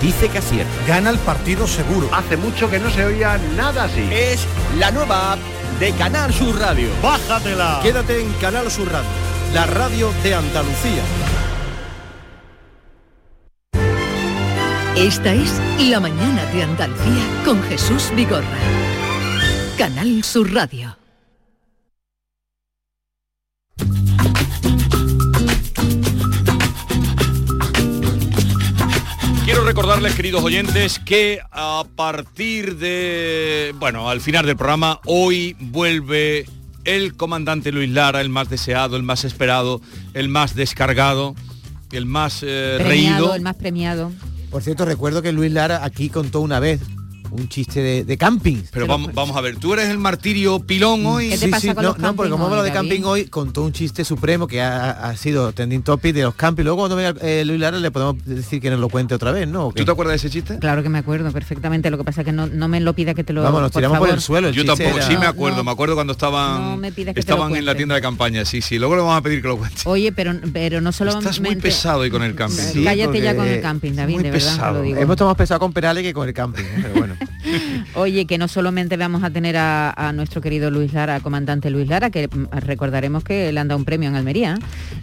dice que acierta. Gana el partido seguro. Hace mucho que no se oía nada así. Es la nueva app de Canal Sur Radio. ¡Bájatela! Quédate en Canal Sur Radio, la radio de Andalucía. Esta es La Mañana de Andalucía con Jesús Vigorra. Canal Sur Radio. Quiero recordarles, queridos oyentes, que a partir de, bueno, al final del programa, hoy vuelve el comandante Luis Lara, el más deseado, el más esperado, el más descargado, el más eh, Premiado, reído. el más premiado. Por cierto, recuerdo que Luis Lara aquí contó una vez un chiste de, de camping. Pero vamos, vamos a ver, tú eres el martirio pilón hoy. ¿Qué te pasa con no, los no, porque como hablo de camping hoy, contó un chiste supremo que ha, ha sido trending topic de los camping. Luego cuando venga eh, Luis Lara le podemos decir que nos lo cuente otra vez, ¿no? ¿Tú te acuerdas de ese chiste? Claro que me acuerdo perfectamente, lo que pasa es que no, no me lo pida que te lo Vamos, nos por tiramos por, el suelo. el Yo tampoco, era- sí me acuerdo, no. me acuerdo cuando estaban No me pidas que estaban en la tienda de campaña, sí, sí, luego le vamos a pedir que lo cuente. Oye, pero, pero no solo Estás muy pesado hoy con el camping. Sí, Cállate ya con el camping, David, muy de verdad te pesado. lo digo. Hemos tomado pesado con Perales que con el camping, ¿eh? pero bueno. Oye, que no solamente vamos a tener a, nuestro querido Luis Lara, comandante Luis Lara, que mm, recordaremos que le han dado un premio en Almería.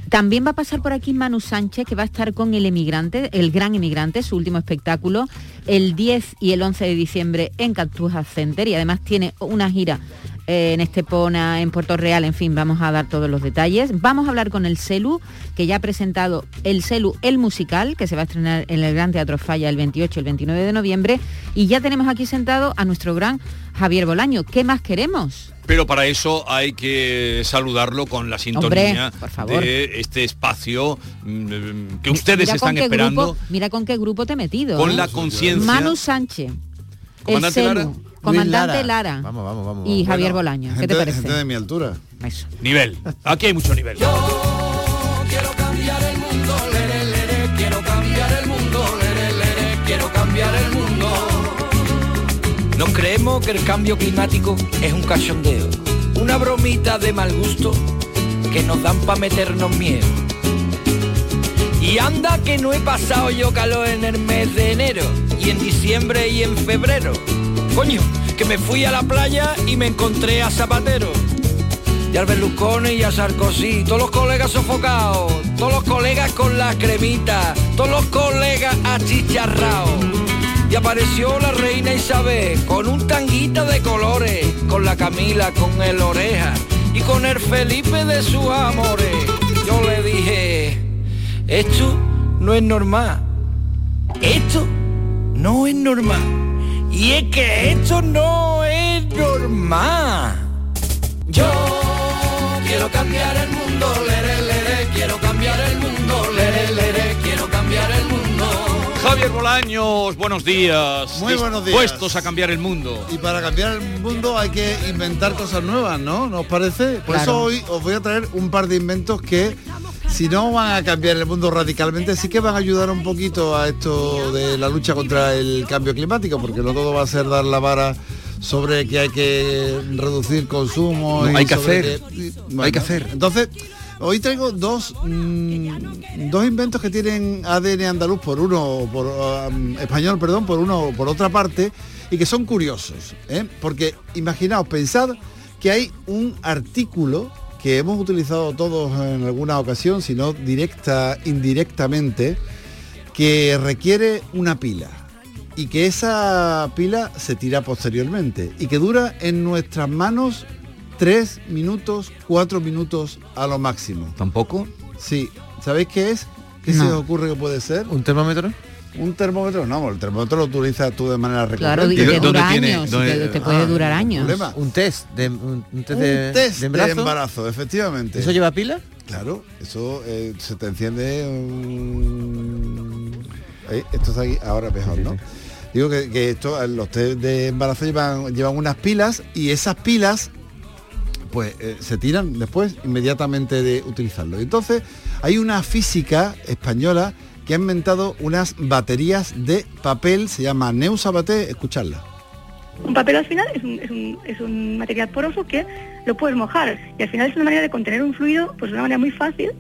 También va a pasar por aquí Manu Sánchez, que va a estar con El Emigrante, El Gran Emigrante, su último espectáculo, el 10 y el 11 de diciembre en Cartuja Center. Y además tiene una gira en Estepona, en Puerto Real, en fin, vamos a dar todos los detalles. Vamos a hablar con el CELU, que ya ha presentado el CELU, el musical, que se va a estrenar en el Gran Teatro Falla el 28 y el 29 de noviembre. Y ya tenemos aquí sentado a nuestro gran Javier Bolaño. ¿Qué más queremos? Pero para eso hay que saludarlo con la sintonía Hombre, por favor. de este espacio mm, que ustedes Mira están esperando grupo- mira con qué grupo te he metido. con ¿eh? la conciencia. Manu Sánchez, el Comandante CELU, Lara. Comandante Lara, Vamos, vamos, vamos. y. Javier Bueno, Bolaño. ¿Qué gente- te parece? gente de mi altura. Eso. Nivel. Aquí hay mucho nivel. Quiero cambiar el mundo, lere, lere, quiero cambiar el mundo, lere, quiero cambiar el mundo. Nos creemos que el cambio climático es un cachondeo, una bromita de mal gusto que nos dan para meternos miedo. Y anda que no he pasado yo calor en el mes de enero, y en diciembre y en febrero. Coño, que me fui a la playa y me encontré a Zapatero. Y al Berlusconi y a Sarkozy, todos los colegas sofocados, todos los colegas con la cremita, todos los colegas achicharrados. Y apareció la reina Isabel con un tanguita de colores, con la Camila, con el oreja y con el Felipe de sus amores. Yo le dije, esto no es normal, esto no es normal. Y es que esto no es normal. Yo quiero cambiar el mundo, lere, lere, quiero cambiar el mundo, lere, lere, quiero cambiar el mundo. Javier Bolaños, buenos días. Muy buenos días. Dispuestos a cambiar el mundo. Y para cambiar el mundo hay que inventar cosas nuevas, ¿no? ¿Nos parece? Por Claro. eso hoy os voy a traer un par de inventos que, si no van a cambiar el mundo radicalmente, sí que van a ayudar un poquito a esto de la lucha contra el cambio climático, porque no todo va a ser dar la vara sobre que hay que reducir consumo. No, y hay que hacer. que- Hay que hacer. Entonces, hoy traigo dos, mm, dos inventos que tienen ADN andaluz por uno, por um, español, perdón, por uno, por otra parte, y que son curiosos. ¿eh? Porque imaginaos, pensad que hay un artículo que hemos utilizado todos en alguna ocasión, si no directa, indirectamente, que requiere una pila y que esa pila se tira posteriormente y que dura en nuestras manos tres minutos, cuatro minutos a lo máximo. ¿Tampoco? Sí. ¿Sabéis qué es? ¿Qué se os ocurre que puede ser? ¿Un termómetro? Un termómetro, no, el termómetro lo utilizas tú de manera recurrente. Claro, y ¿Y te dura tiene- años, te, te puede Ah, durar años. problema. Un test de un, test Un de, test de embarazo. embarazo, efectivamente. ¿Eso lleva pila? Claro, eso eh, se te enciende un... Eh, Esto está aquí, ahora mejor, ¿no? Digo que, que esto, eh, los test de embarazo llevan, llevan unas pilas y esas pilas pues eh, se tiran después inmediatamente de utilizarlo. Entonces hay una física española que ha inventado unas baterías de papel, se llama Neusa Baté, escucharla. Un papel al final es un, es, un, material poroso que lo puedes mojar y al final es una manera de contener un fluido pues de una manera muy fácil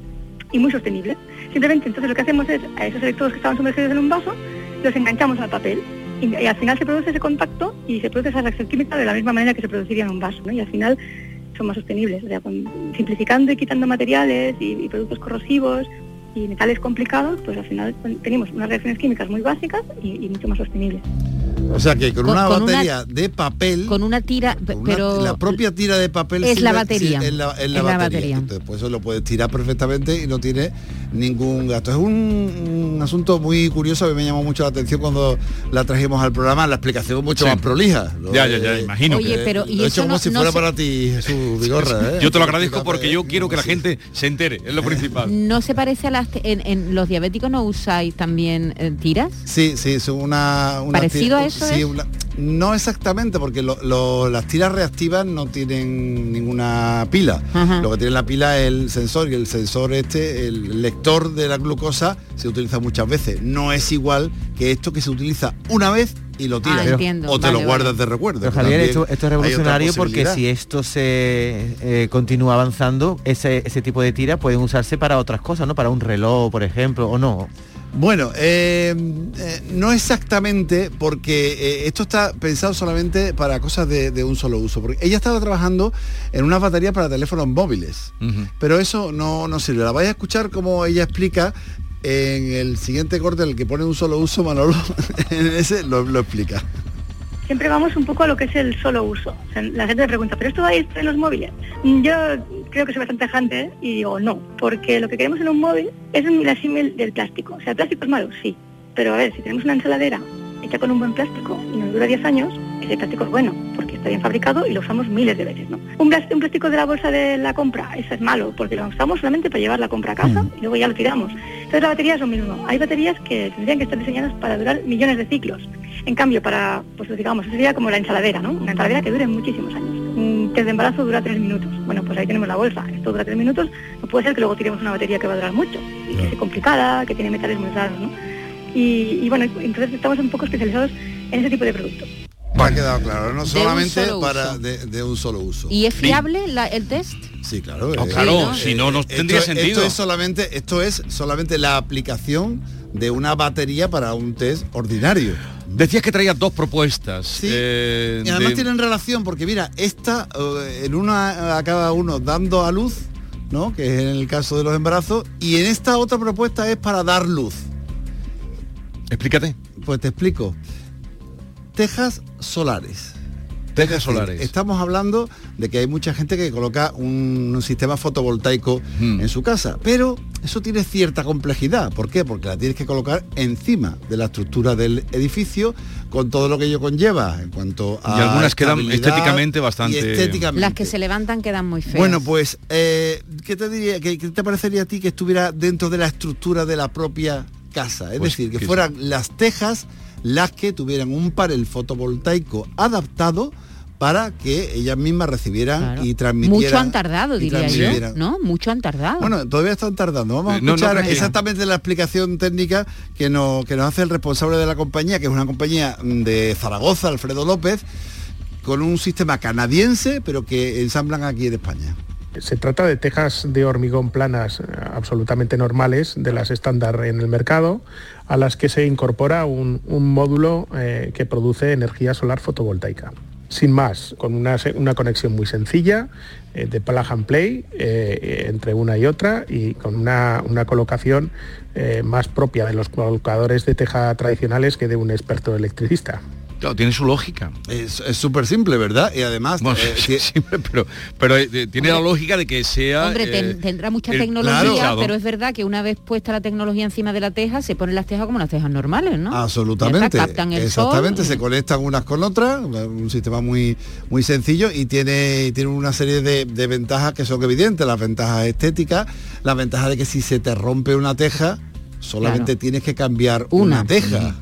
y muy sostenible. Simplemente entonces lo que hacemos es a esos electrodos que estaban sumergidos en un vaso los enganchamos al papel y, al final se produce ese contacto y se produce esa reacción química de la misma manera que se produciría en un vaso ¿no? y al final son más sostenibles, o sea, simplificando y quitando materiales y productos corrosivos y metales complicados, pues al final tenemos unas reacciones químicas muy básicas y, y mucho más sostenibles. O sea que con, Con- una con una- batería de papel, Con una tira, una- pero la propia tira de papel es la batería. sí, es la, es la Es la batería. batería. Entonces, pues eso lo puedes tirar perfectamente y no tiene ningún gasto. Es un, un asunto muy curioso, a mí me llamó mucho la atención cuando la trajimos al programa, la explicación es mucho Sí. más prolija. Lo Ya, ya, ya, imagino. Oye, pero y lo he hecho como no- si no fuera se- para ti, Jesús Vigorra. ¿eh? Yo te lo agradezco porque yo quiero que la gente se entere, es lo principal. no se parece a las que en, en los diabéticos no usáis también eh, tiras. Sí, sí, es una... una ¿Parecido tira- a eso sí, es? una- no exactamente, porque lo- lo- las tiras reactivas no tienen ninguna pila. Ajá. Lo que tiene la pila es el sensor y el sensor este, el lector de la glucosa, se utiliza muchas veces. No es igual que esto que se utiliza una vez y lo tiras. Ah. O te Vale, lo guardas vale. de recuerdo. Pero Javier, esto, esto es revolucionario porque si esto se eh, continúa avanzando, ese, ese tipo de tiras pueden usarse para otras cosas, ¿no? Para un reloj, por ejemplo, o no. Bueno, eh, eh, no exactamente, porque eh, esto está pensado solamente para cosas de, de un solo uso. Porque ella estaba trabajando en unas baterías para teléfonos móviles, pero eso no, no sirve. La vais a escuchar como ella explica en el siguiente corte, en el que pone un solo uso, Manolo, en ese lo, lo explica. siempre vamos un poco a lo que es el solo uso. O sea, la gente me pregunta, ¿pero esto va a ir en los móviles? Yo creo que soy bastante tajante y digo no, porque lo que queremos en un móvil es un milasímil del plástico. O sea, ¿el plástico es malo? Sí. Pero a ver, si tenemos una ensaladera hecha con un buen plástico y nos dura 10 años, ese plástico es bueno, porque está bien fabricado y lo usamos miles de veces, ¿no? Un, plástico de la bolsa de la compra, ese es malo, porque lo usamos solamente para llevar la compra a casa y luego ya lo tiramos. Entonces la batería es lo mismo. Hay baterías que tendrían que estar diseñadas para durar millones de ciclos. En cambio, para, pues digamos, eso sería como la ensaladera, ¿no? Una ensaladera que dure muchísimos años. Test de embarazo dura tres minutos. Bueno, pues ahí tenemos la bolsa. Esto dura tres minutos. No puede ser que luego tiremos una batería que va a durar mucho y que sea complicada, que tiene metales muy raros, ¿no? Y, y bueno, entonces estamos un poco especializados en ese tipo de productos. Ha quedado claro, no solamente solo para de, de un solo uso. ¿Y es fiable la- el test? Sí, claro. No, eh, claro, eh, si no, no tendría sentido. Esto es solamente, esto es solamente la aplicación de una batería para un test ordinario. Decías que traías dos propuestas. Sí. eh, Y además de- tienen relación, porque mira, esta, en una acaba uno dando a luz, ¿no? Que es en el caso de los embarazos, y en esta otra propuesta es para dar luz. Explícate. Pues te explico. Tejas solares. Tejas Es decir, solares. Estamos hablando de que hay mucha gente que coloca un, un sistema fotovoltaico Hmm. en su casa, pero eso tiene cierta complejidad. ¿Por qué? Porque la tienes que colocar encima de la estructura del edificio con todo lo que ello conlleva en cuanto a Y algunas quedan estéticamente bastante- estéticamente. Las que se levantan quedan muy feas. Bueno, pues, eh, ¿qué te diría? ¿Qué, qué te parecería a ti que estuviera dentro de la estructura de la propia casa? Es Pues, decir, que que- fueran las tejas las que tuvieran un panel fotovoltaico adaptado para que ellas mismas recibieran Claro. y transmitieran. Mucho han tardado, diría yo. ¿No? Mucho han tardado. Bueno, todavía están tardando. Vamos a Eh, no, no, escuchar exactamente la explicación técnica que nos, que nos hace el responsable de la compañía, que es una compañía de Zaragoza, Alfredo López, con un sistema canadiense, pero que ensamblan aquí en España. Se trata de tejas de hormigón planas eh, absolutamente normales, de las estándar en el mercado, a las que se incorpora un, módulo eh, que produce energía solar fotovoltaica. Sin más, con una, una conexión muy sencilla eh, de plug and play entre una y otra y con una, una colocación más propia de los colocadores de teja tradicionales que de un experto electricista. Claro, tiene su lógica. Es súper simple, ¿verdad? Y además... Bueno, eh, sí, pero, pero eh, tiene la lógica de que sea. Hombre, ten- eh, tendrá mucha el- tecnología, Claro. pero es verdad que una vez puesta la tecnología encima de la teja, se ponen las tejas como las tejas normales, ¿no? Absolutamente. Captan el Exactamente, sol. se conectan unas con otras, un sistema muy, muy sencillo y tiene, tiene una serie de, de ventajas que son evidentes, las ventajas estéticas, la ventaja de que si se te rompe una teja, solamente Claro. tienes que cambiar una, Una. teja.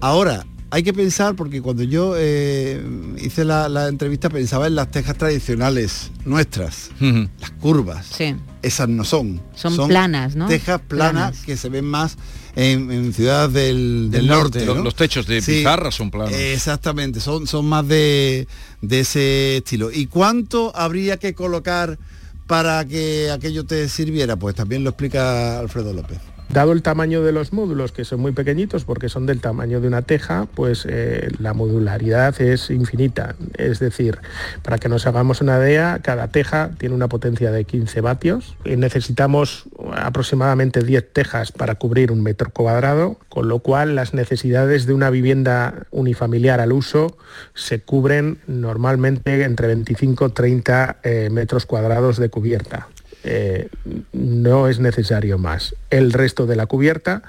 Ahora, hay que pensar, porque cuando yo eh, hice la, la entrevista pensaba en las tejas tradicionales nuestras, las curvas. Sí. Esas no son. Son planas, ¿no? Tejas planas, Planas. que se ven más en, en ciudades del, del Del norte, norte. los- ¿no? los techos de pizarra son planos. Exactamente, son, son más de, de ese estilo. ¿Y cuánto habría que colocar para que aquello te sirviera? Pues también lo explica Alfredo López. Dado el tamaño de los módulos, que son muy pequeñitos porque son del tamaño de una teja, pues eh, la modularidad es infinita. Es decir, para que nos hagamos una idea, cada teja tiene una potencia de 15 vatios. Y necesitamos aproximadamente 10 tejas para cubrir un metro cuadrado, con lo cual las necesidades de una vivienda unifamiliar al uso se cubren normalmente entre 25 y 30 eh, metros cuadrados de cubierta eh, no es necesario más. El resto de la cubierta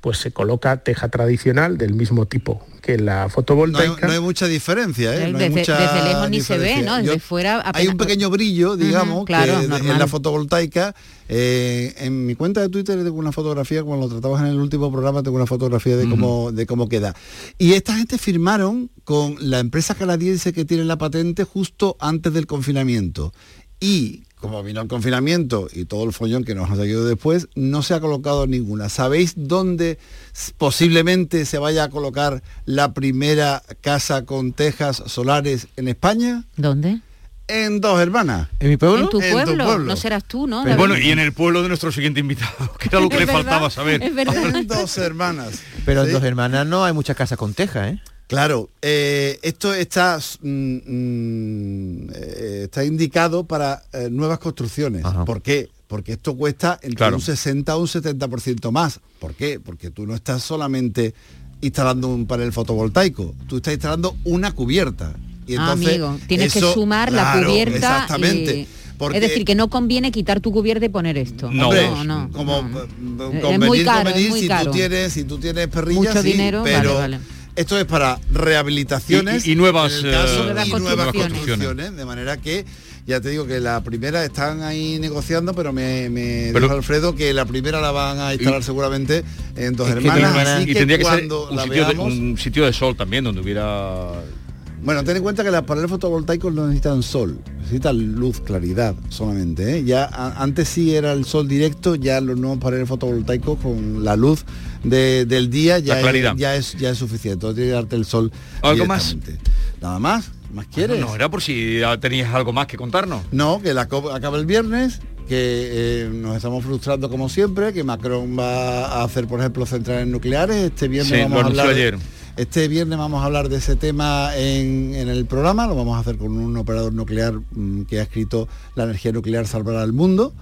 pues se coloca teja tradicional del mismo tipo que la No hay, fotovoltaica. no hay mucha diferencia, ¿eh? No hay Desde, mucha desde lejos ni se ve. ¿no? Desde Yo- fuera hay un pequeño brillo, digamos, claro, que en la fotovoltaica. Eh, en mi cuenta de Twitter tengo una fotografía, como lo tratamos en el último programa, tengo una fotografía de cómo, de cómo queda. Y esta gente firmaron con la empresa canadiense que tiene la patente justo antes del confinamiento. Y como vino el confinamiento y todo el follón que nos ha seguido después, no se ha colocado ninguna. ¿Sabéis dónde posiblemente se vaya a colocar la primera casa con tejas solares en España? ¿Dónde? En dos hermanas. ¿En mi pueblo? En tu En tu pueblo. No serás tú, ¿no? Pero bueno, y en el pueblo de nuestro siguiente invitado, que era lo que le verdad, faltaba saber. Es verdad. En dos hermanas. Pero ¿Sí? en dos hermanas no hay muchas casas con teja, ¿eh? Claro, eh, esto está, mm, mm, eh, está indicado para eh, nuevas construcciones. ¿Por qué? Porque esto cuesta entre Claro. un 60 o un 70% más. ¿Por qué? Porque tú no estás solamente instalando un panel fotovoltaico, tú estás instalando una cubierta. Y Ah, entonces, amigo, tienes que sumar la cubierta Exactamente. y- Porque- Es decir, que no conviene quitar tu cubierta y poner esto. No, Hombre, no, no. como no. eh, Es convenir, muy caro, es convenir, muy si caro. tú tienes, si tú tienes perrillas, Mucho sí, dinero, vale, pero vale. Esto es para rehabilitaciones Y- y- y nuevas, caso, eh, Nuevas y nuevas construcciones. construcciones, de manera que ya te digo que la primera están ahí negociando, pero me, me Pero- dijo Alfredo que la primera la van a instalar seguramente en dos que hermanas, así y que tendría que ser cuando un la sitio, de, veamos, un sitio de sol también, donde hubiera... bueno, ten en cuenta que los paneles fotovoltaicos no necesitan sol, necesitan luz, claridad solamente. ¿eh? Ya a- antes sí era el sol directo, ya los nuevos paneles fotovoltaicos con la luz de- del día ya es, ya es ya es suficiente. Tiene que darte el sol. ¿Algo más? Nada más. ¿Más quieres? No, era por si tenías algo más que contarnos. No, que la acaba el viernes, que eh, nos estamos frustrando como siempre, que Macron va a hacer, por ejemplo, centrales nucleares. Este viernes Sí, vamos a hablar. de- ayer. Este viernes vamos a hablar de ese tema en, el programa, lo vamos a hacer con un operador nuclear mm, que ha escrito La energía nuclear salvará al mundo.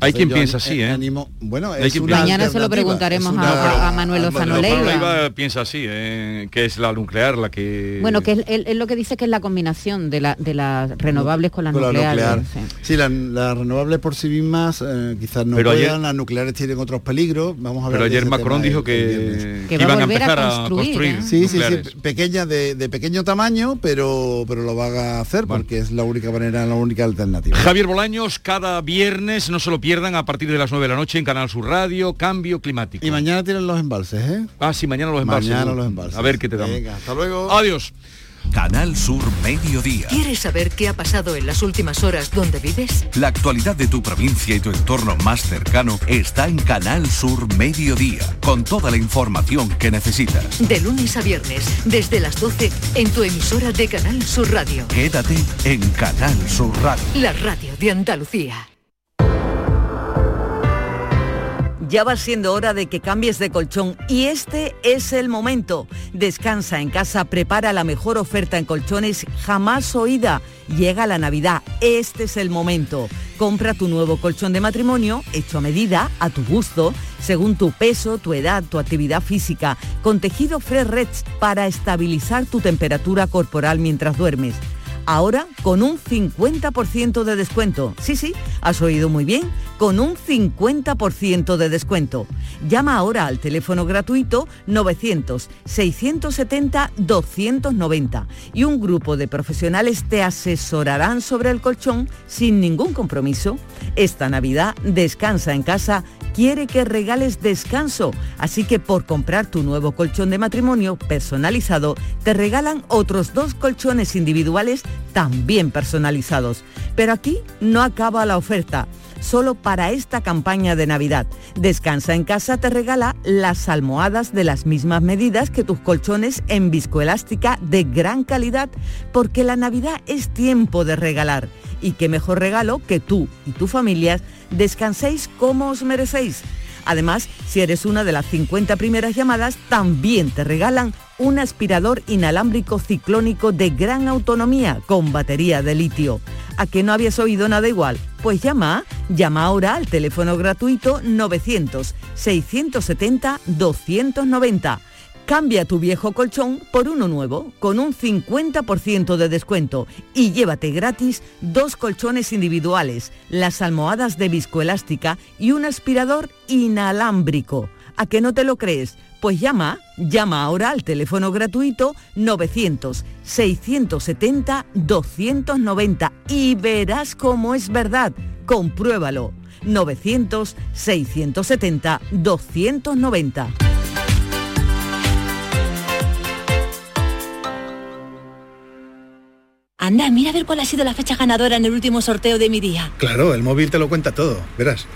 Hay quien piensa así, eh, animo- bueno, es una. Mañana se lo preguntaremos a- a Manuel Lozano Leiva. Piensa así, ¿eh? que es la nuclear la que... Bueno, que es, él- él lo que dice que es la combinación de, la, de las renovables con las con la nucleares. nuclear. sí. Sí, las renovables por sí mismas eh, quizás no Pero puedan, ayer- las nucleares tienen otros peligros. Vamos a hablar Pero ayer Macron dijo que, a iban a a empezar a construir, construir. ¿eh? Sí, sí, sí, nucleares. pe- pequeñas de, de pequeño tamaño, pero pero lo van a hacer porque es la única manera, la única alternativa. Javier Bolaños, cada viernes, no se lo pierdan, a partir de las 9 de la noche en Canal Sur Radio, Cambio Climático. Y mañana tienen los embalses, ¿eh? Ah, sí, mañana los embalses. Mañana seguro. los embalses. A ver qué te dan. Venga, hasta luego. Adiós. Canal Sur Mediodía. ¿Quieres saber qué ha pasado en las últimas horas donde vives? La actualidad de tu provincia y tu entorno más cercano está en Canal Sur Mediodía, con toda la información que necesitas. De lunes a viernes, desde las 12, en tu emisora de Canal Sur Radio. Quédate en Canal Sur Radio. La radio de Andalucía. Ya va siendo hora de que cambies de colchón y este es el momento. Descansa en casa, prepara la mejor oferta en colchones jamás oída. Llega la Navidad, este es el momento. Compra tu nuevo colchón de matrimonio hecho a medida, a tu gusto, según tu peso, tu edad, tu actividad física, con tejido Fresh Reds para estabilizar tu temperatura corporal mientras duermes. Ahora con un 50% de descuento. Sí, sí, has oído muy bien, con un 50% de descuento. Llama ahora al teléfono gratuito 900-670-290 y un grupo de profesionales te asesorarán sobre el colchón sin ningún compromiso. Esta Navidad descansa en casa quiere que regales descanso, así que por comprar tu nuevo colchón de matrimonio personalizado, te regalan otros dos colchones individuales también personalizados. Pero aquí no acaba la oferta solo para esta campaña de Navidad. Descansa en casa te regala las almohadas de las mismas medidas que tus colchones en viscoelástica de gran calidad, porque la Navidad es tiempo de regalar. Y qué mejor regalo que tú y tu familia descanséis como os merecéis. Además, si eres una de las 50 primeras llamadas, también te regalan un aspirador inalámbrico ciclónico de gran autonomía con batería de litio. ¿A que no habías oído nada igual? Pues llama, llama ahora al teléfono gratuito 900-670-290. Cambia tu viejo colchón por uno nuevo con un 50% de descuento y llévate gratis dos colchones individuales, las almohadas de viscoelástica y un aspirador inalámbrico. ¿A que no te lo crees? Pues llama, llama ahora al teléfono gratuito 900-670-290 y verás cómo es verdad. Compruébalo. 900-670-290. Anda, mira a ver cuál ha sido la fecha ganadora en el último sorteo de mi día. Claro, el móvil te lo cuenta todo, verás.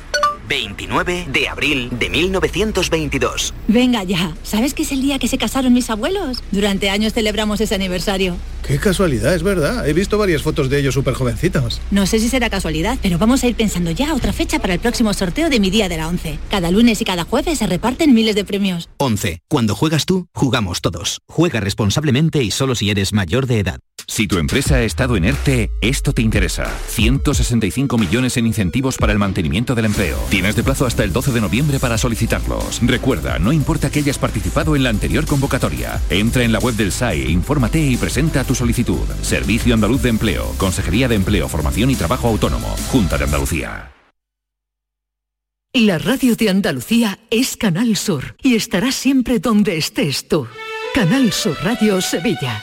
29 de abril de 1922. Venga ya, ¿sabes que es el día que se casaron mis abuelos? Durante años celebramos ese aniversario. Qué casualidad, es verdad. He visto varias fotos de ellos súper jovencitos. No sé si será casualidad, pero vamos a ir pensando ya otra fecha para el próximo sorteo de mi día de la 11. Cada lunes y cada jueves se reparten miles de premios. 11. Cuando juegas tú, jugamos todos. Juega responsablemente y solo si eres mayor de edad. Si tu empresa ha estado en ERTE, esto te interesa. 165 millones en incentivos para el mantenimiento del empleo. Tienes de plazo hasta el 12 de noviembre para solicitarlos. Recuerda, no importa que hayas participado en la anterior convocatoria. Entra en la web del SAE, infórmate y presenta tu solicitud. Servicio Andaluz de Empleo, Consejería de Empleo, Formación y Trabajo Autónomo, Junta de Andalucía. La radio de Andalucía es Canal Sur y estará siempre donde estés tú. Canal Sur Radio Sevilla.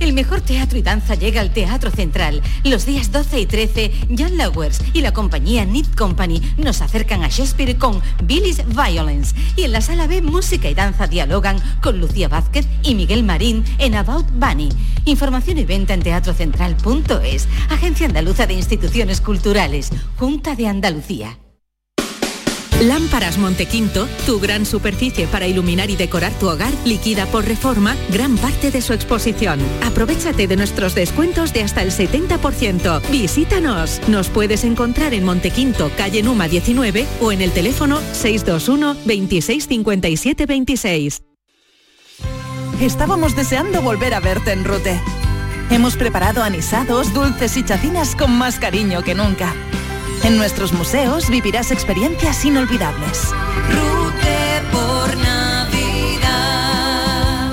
El mejor teatro y danza llega al Teatro Central. Los días 12 y 13, Jan Lowers y la compañía Knit Company nos acercan a Shakespeare con Billy's Violence. Y en la sala B, música y danza dialogan con Lucía Vázquez y Miguel Marín en About Bunny. Información y venta en teatrocentral.es. Agencia Andaluza de Instituciones Culturales. Junta de Andalucía. Lámparas Montequinto, tu gran superficie para iluminar y decorar tu hogar, liquida por reforma gran parte de su exposición. Aprovechate de nuestros descuentos de hasta el 70%. Visítanos. Nos puedes encontrar en Montequinto, calle Numa 19 o en el teléfono 621 26 57 26. Estábamos deseando volver a verte en Rute. Hemos preparado anisados, dulces y chacinas con más cariño que nunca. En nuestros museos vivirás experiencias inolvidables. Rute por Navidad.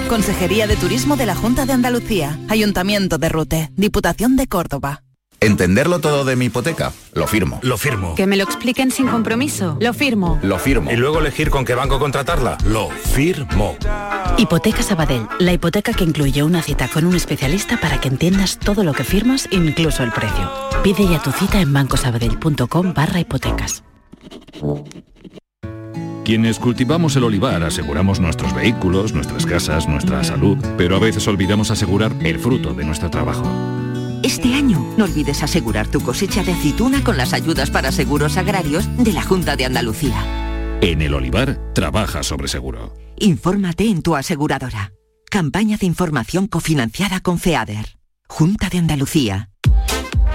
Consejería de Turismo de la Junta de Andalucía, Ayuntamiento de Rute, Diputación de Córdoba. ¿Entenderlo todo de mi hipoteca? Lo firmo. Lo firmo. Que me lo expliquen sin compromiso. Lo firmo. Lo firmo. Y luego elegir con qué banco contratarla. Lo firmo. Hipoteca Sabadell, la hipoteca que incluye una cita con un especialista para que entiendas todo lo que firmas, incluso el precio. Pide ya tu cita en bancosabadell.com barra hipotecas. Quienes cultivamos el olivar aseguramos nuestros vehículos, nuestras casas, nuestra salud, pero a veces olvidamos asegurar el fruto de nuestro trabajo. Este año no olvides asegurar tu cosecha de aceituna con las ayudas para seguros agrarios de la Junta de Andalucía. En el olivar, trabaja sobre seguro. Infórmate en tu aseguradora. Campaña de información cofinanciada con FEADER. Junta de Andalucía.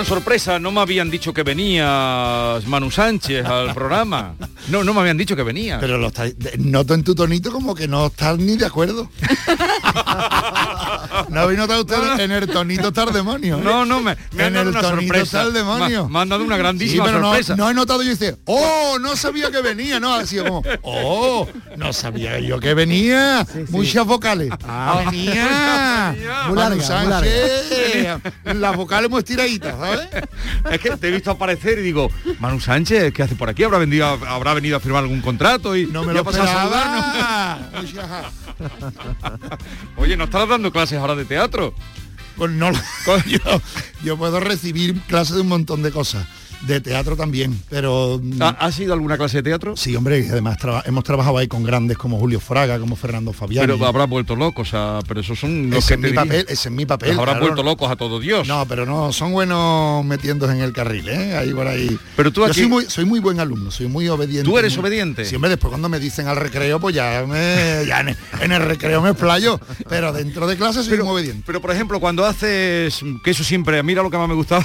Gran sorpresa. No me habían dicho que venías, Manu Sánchez, al programa. No, no me habían dicho que venía. Pero lo estáis- noto en tu tonito como que no estás ni de acuerdo. ¿No habéis notado ustedes? En el tonito está el demonio. ¿eh? No, no, me, me han en dado el una tonito sorpresa. está el demonio. Me, me han dado una grandísima Sí, pero no, sorpresa. no he notado yo dice, oh, no sabía que venía, no, así como, oh, no sabía yo que venía. Muchas vocales. Ah, venía. Muy Manu muy Sánchez. Las vocales muy estiraditas, Es que te he visto aparecer y digo, Manu Sánchez, ¿qué hace por aquí? ¿Habrá venido a, habrá venido a firmar algún contrato? Y No me lo pasado a saludarnos. Oye, ¿no estás dando clases ahora de teatro? Pues no, yo, yo puedo recibir clases de un montón de cosas. De teatro también, pero... mm, ¿Ha- ¿Has ido a alguna clase de teatro? Sí, hombre, y además traba- hemos trabajado ahí con grandes como Julio Fraga, como Fernando Fabián. Pero habrás vuelto loco, o sea, pero esos son los ese que es te mi papel, ese es mi papel. Claro. vuelto locos a todo Dios. No, pero no, son buenos metiéndose en el carril, ¿eh? Ahí por ahí. Pero tú Yo aquí- soy muy, soy muy buen alumno, soy muy obediente. ¿Tú eres muy- obediente? Sí, hombre, después cuando me dicen al recreo, pues ya, me, ya en, en el recreo me explayo. Pero dentro de clase soy muy obediente. Pero por ejemplo, cuando haces, que eso siempre, mira lo que más me gustaba.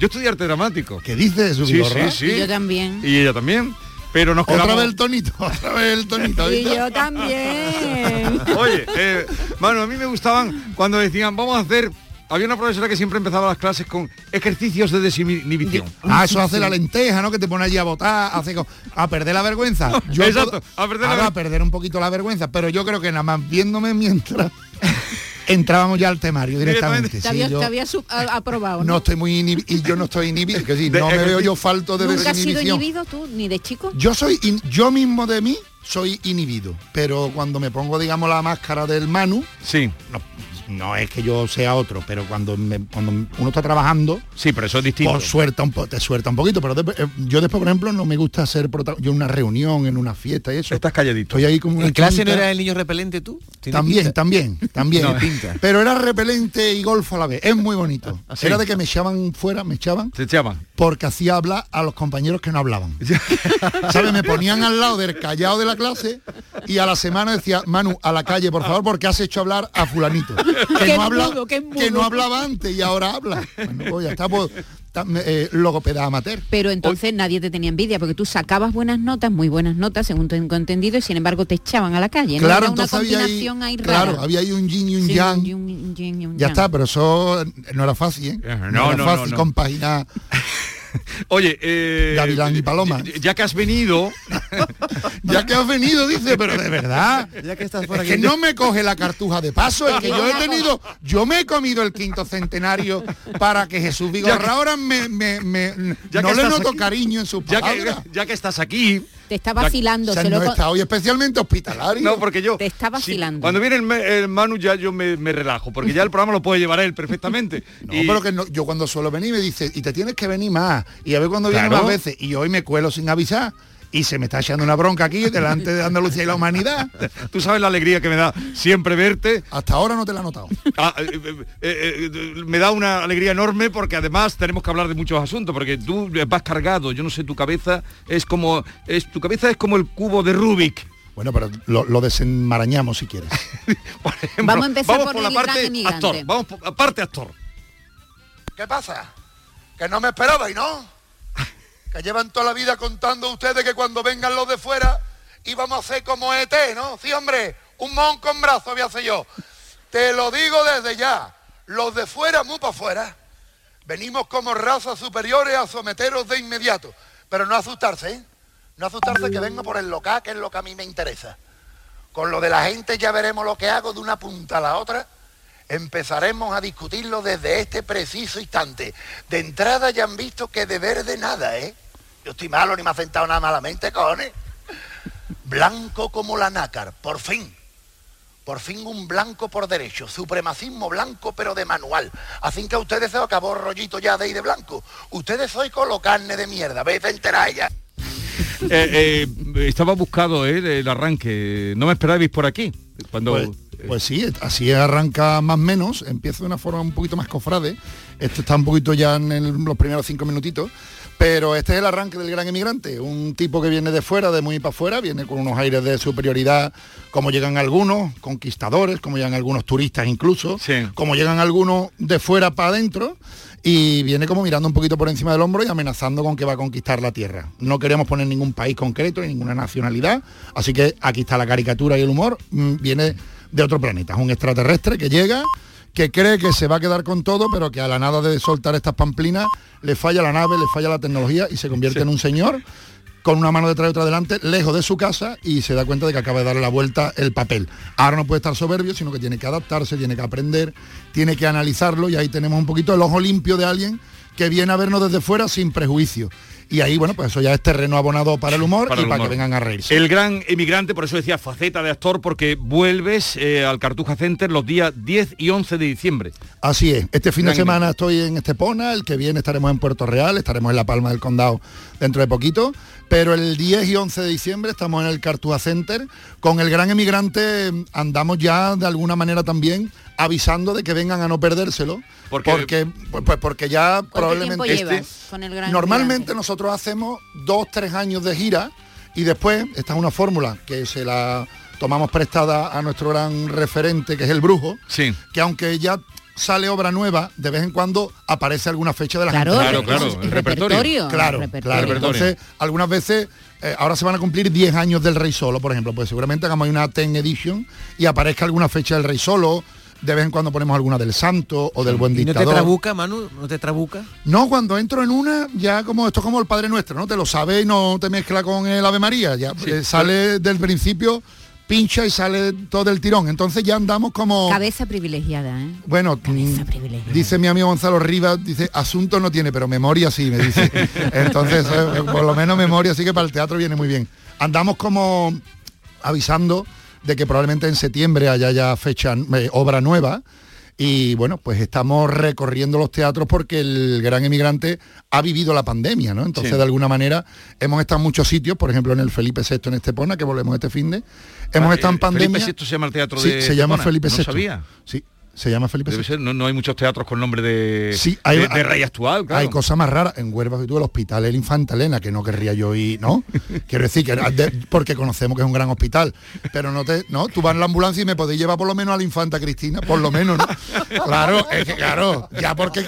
Yo estudié arte dramático. ¿Qué dices, Sí, Vigorra? sí, sí. Y yo también. Y ella también. Pero nos Otra quedamos... vez el tonito, otra vez el tonito. Y yo también. Oye, eh, mano, a mí me gustaban cuando decían, vamos a hacer... Había una profesora que siempre empezaba las clases con ejercicios de desinhibición. Ah, eso hace la lenteja, ¿no? Que te pone allí a votar, hace a perder la vergüenza. Yo Exacto, puedo- a perder la ver- a perder un poquito la vergüenza, pero yo creo que nada más viéndome mientras entrábamos ya al temario directamente. Te Sí, yo te había aprobado, no ¿no? estoy muy inhibido y yo no estoy inhibido, que sí, no me veo yo falto de ¿Nunca has sido inhibido tú, ni de chico? Yo soy in- yo mismo de mí soy inhibido, pero cuando me pongo digamos la máscara del Manu, Sí, no, no es que yo sea otro, pero cuando, me- cuando uno está trabajando, sí, pero eso es distinto. pues suelta un po- te suelta un poquito, pero de- eh, yo después, por ejemplo, no me gusta ser yo en una reunión, en una fiesta y eso. Estás calladito. Estoy ahí como una ¿En clase no era el niño repelente tú? ¿Tiene También, pinta? también, también. No. Pero era repelente y golfo a la vez. Es muy bonito. ¿Ah, sí? Era de que me echaban fuera, me echaban, Se llaman. porque hacía hablar a los compañeros que no hablaban. ¿Sabes? Me ponían al lado del callado de la clase y a la semana decía, Manu, a la calle, por favor, porque has hecho hablar a fulanito. Que, no, habla, mudo, que es mudo. que no hablaba antes y ahora habla. Bueno, pues ya está, pues, eh, logopeda amateur. Pero entonces nadie te tenía envidia, porque tú sacabas buenas notas, muy buenas notas, según tengo entendido, y sin embargo te echaban a la calle. ¿no? Claro, Era una entonces había ahí, combinación ahí rara. claro, había ahí un yin y un Sí, yang. un yin- yin y un Ya yang. está, pero eso no era fácil, ¿eh? Eh, No, no, era no, fácil no, no. compaginar Oye, eh, Gavilán y Paloma. ya- Ya que has venido, Ya que has venido, dice, pero de verdad. Ya que estás por Es aquí. que no me coge la cartuja de paso, es que yo he tenido, yo me he comido el quinto centenario para que Jesús Vigorra ahora me, me- me- Ya no que le noto aquí, cariño en sus ya que, ya que estás aquí, Te está vacilando. Se lo no está hoy especialmente hospitalario. no, porque yo... Te está vacilando. cuando viene el, Manu ya yo me, me relajo, porque ya el programa lo puede llevar él perfectamente. No, Y- pero que no- yo cuando suelo venir me dice, y te tienes que venir más. Y a ver cuando viene Claro. más veces. Y hoy me cuelo sin avisar. Y se me está echando una bronca aquí delante de Andalucía y la humanidad. Tú sabes la alegría que me da siempre verte. Hasta ahora no te la he notado. Ah, eh, eh, eh, me da una alegría enorme porque además tenemos que hablar de muchos asuntos porque tú vas cargado yo no sé tu cabeza es como es tu cabeza es como el cubo de Rubik Bueno, pero lo, lo desenmarañamos si quieres. por ejemplo. Vamos a empezar Vamos por la parte actor vamos por la parte actor ¿Qué pasa? Que no me esperabais, ¿no? Que llevan toda la vida contando ustedes que cuando vengan los de fuera íbamos a hacer como ET, ¿no? Sí, hombre, un mon con brazo voy a yo. Te lo digo desde ya, los de fuera, muy para afuera, venimos como razas superiores a someteros de inmediato. Pero no asustarse, ¿eh? No asustarse que vengo por el local, que es lo que a mí me interesa. Con lo de la gente ya veremos lo que hago de una punta a la otra. Empezaremos a discutirlo desde este preciso instante. De entrada ya han visto que de verde nada, ¿eh? Yo estoy malo ni me ha sentado nada malamente, cojones. Blanco como la nácar, por fin. Por fin un blanco por derecho. Supremacismo blanco pero de manual. Así que a ustedes se acabó rollito ya de ir de blanco. Ustedes sois con lo carne de mierda. ¿Veis enterar ya? Eh, eh, estaba buscado eh, el arranque no me esperabais por aquí cuando Pues, pues sí, así arranca más menos, empieza de una forma un poquito más cofrade, esto está un poquito ya en el- los primeros cinco minutitos, Pero este es el arranque del gran emigrante, un tipo que viene de fuera, de muy para afuera, viene con unos aires de superioridad, como llegan algunos, conquistadores, como llegan algunos turistas incluso, como llegan algunos de fuera para adentro, y viene como mirando un poquito por encima del hombro y amenazando con que va a conquistar la tierra. No queremos poner ningún país concreto, ni ninguna nacionalidad, así que aquí está la caricatura y el humor, mm, viene de otro planeta, es un extraterrestre que llega que cree que se va a quedar con todo, pero que a la nada de soltar estas pamplinas le falla la nave, le falla la tecnología y se convierte en un señor con una mano detrás y otra delante, lejos de su casa y se da cuenta de que acaba de darle la vuelta el papel. Ahora no puede estar soberbio, sino que tiene que adaptarse, tiene que aprender, tiene que analizarlo y ahí tenemos un poquito el ojo limpio de alguien que viene a vernos desde fuera sin prejuicio y ahí, bueno, pues eso ya es terreno abonado para el humor y para que vengan a reírse. El gran emigrante, por eso decía faceta de actor, porque vuelves eh, al Cartuja Center los días 10 y 11 de diciembre. Así es. Este fin de semana estoy en Estepona, el que viene estaremos en Puerto Real, estaremos en La Palma del Condado dentro de poquito, pero el 10 y 11 de diciembre estamos en el Cartuja Center. Con el gran emigrante andamos ya de alguna manera también avisando de que vengan a no perdérselo porque, pues, pues, porque ya probablemente este, normalmente nosotros hacemos dos tres años de gira y después esta es una fórmula que se la tomamos prestada a nuestro gran referente que es el brujo sí. que aunque ya sale obra nueva, de vez en cuando aparece alguna fecha de la claro, gente. Claro, claro, el, repertorio. Claro, claro. Entonces, algunas veces, eh, ahora se van a cumplir 10 años del Rey Solo, por ejemplo, pues seguramente hagamos una 10 edition y aparezca alguna fecha del Rey Solo, de vez en cuando ponemos alguna del santo o del buen dictador. ¿No te trabuca, Manu? ¿No te trabuca? No, cuando entro en una, ya como esto es como el Padre Nuestro, ¿no? Te lo sabe y no te mezcla con el Ave María, ya eh, sale del principio pincha y sale todo el tirón. Entonces ya andamos como... Cabeza privilegiada, ¿eh? Bueno, mm, dice mi amigo Gonzalo Rivas, dice, asunto no tiene, pero memoria sí, me dice. Entonces, eh, por lo menos memoria sí que para el teatro viene muy bien. Andamos como avisando de que probablemente en septiembre haya ya fecha, eh, obra nueva. Y bueno, pues estamos recorriendo los teatros porque el gran emigrante ha vivido la pandemia, ¿no? Entonces, de alguna manera, hemos estado en muchos sitios, por ejemplo, en el Felipe VI en Estepona, que volvemos este fin de. Hemos ah, estado en pandemia. Felipe VI se llama el teatro sí, se llama Felipe VI. sabía. Sí, se llama Felipe Debe Ser, no, hay muchos teatros con nombre de, sí, hay, de, rey actual. Hay cosas más raras. En Huelva tú el hospital El Infanta Elena, que no querría yo ir, ¿no? Quiero decir que porque conocemos que es un gran hospital. Pero no te, no, tú vas en la ambulancia y me podéis llevar por lo menos a la infanta Cristina, por lo menos, ¿no? claro, es que claro, ya porque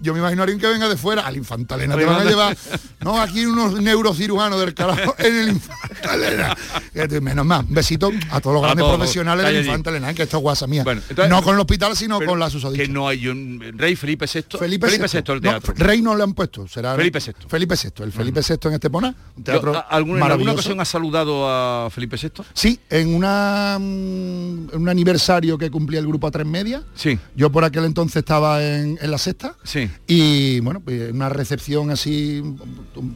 yo me imagino a alguien que venga de fuera, al Infanta Elena te van a llevar, no, aquí unos neurocirujanos del carajo en el Infanta Elena. Menos más, un besito a todos los grandes profesionales del Infanta Elena, que esto es guasa mía. no con el hospital, sino con la que no hay un rey Felipe VI. Felipe, VI, el teatro. rey no le han puesto, será Felipe VI. Felipe VI, el Felipe VI en Estepona, un teatro ¿En alguna ocasión ha saludado a Felipe VI? Sí, en una mm, un aniversario que cumplía el grupo a tres media. Sí. Yo por aquel entonces estaba en, la sexta. Sí. Y bueno, pues una recepción así,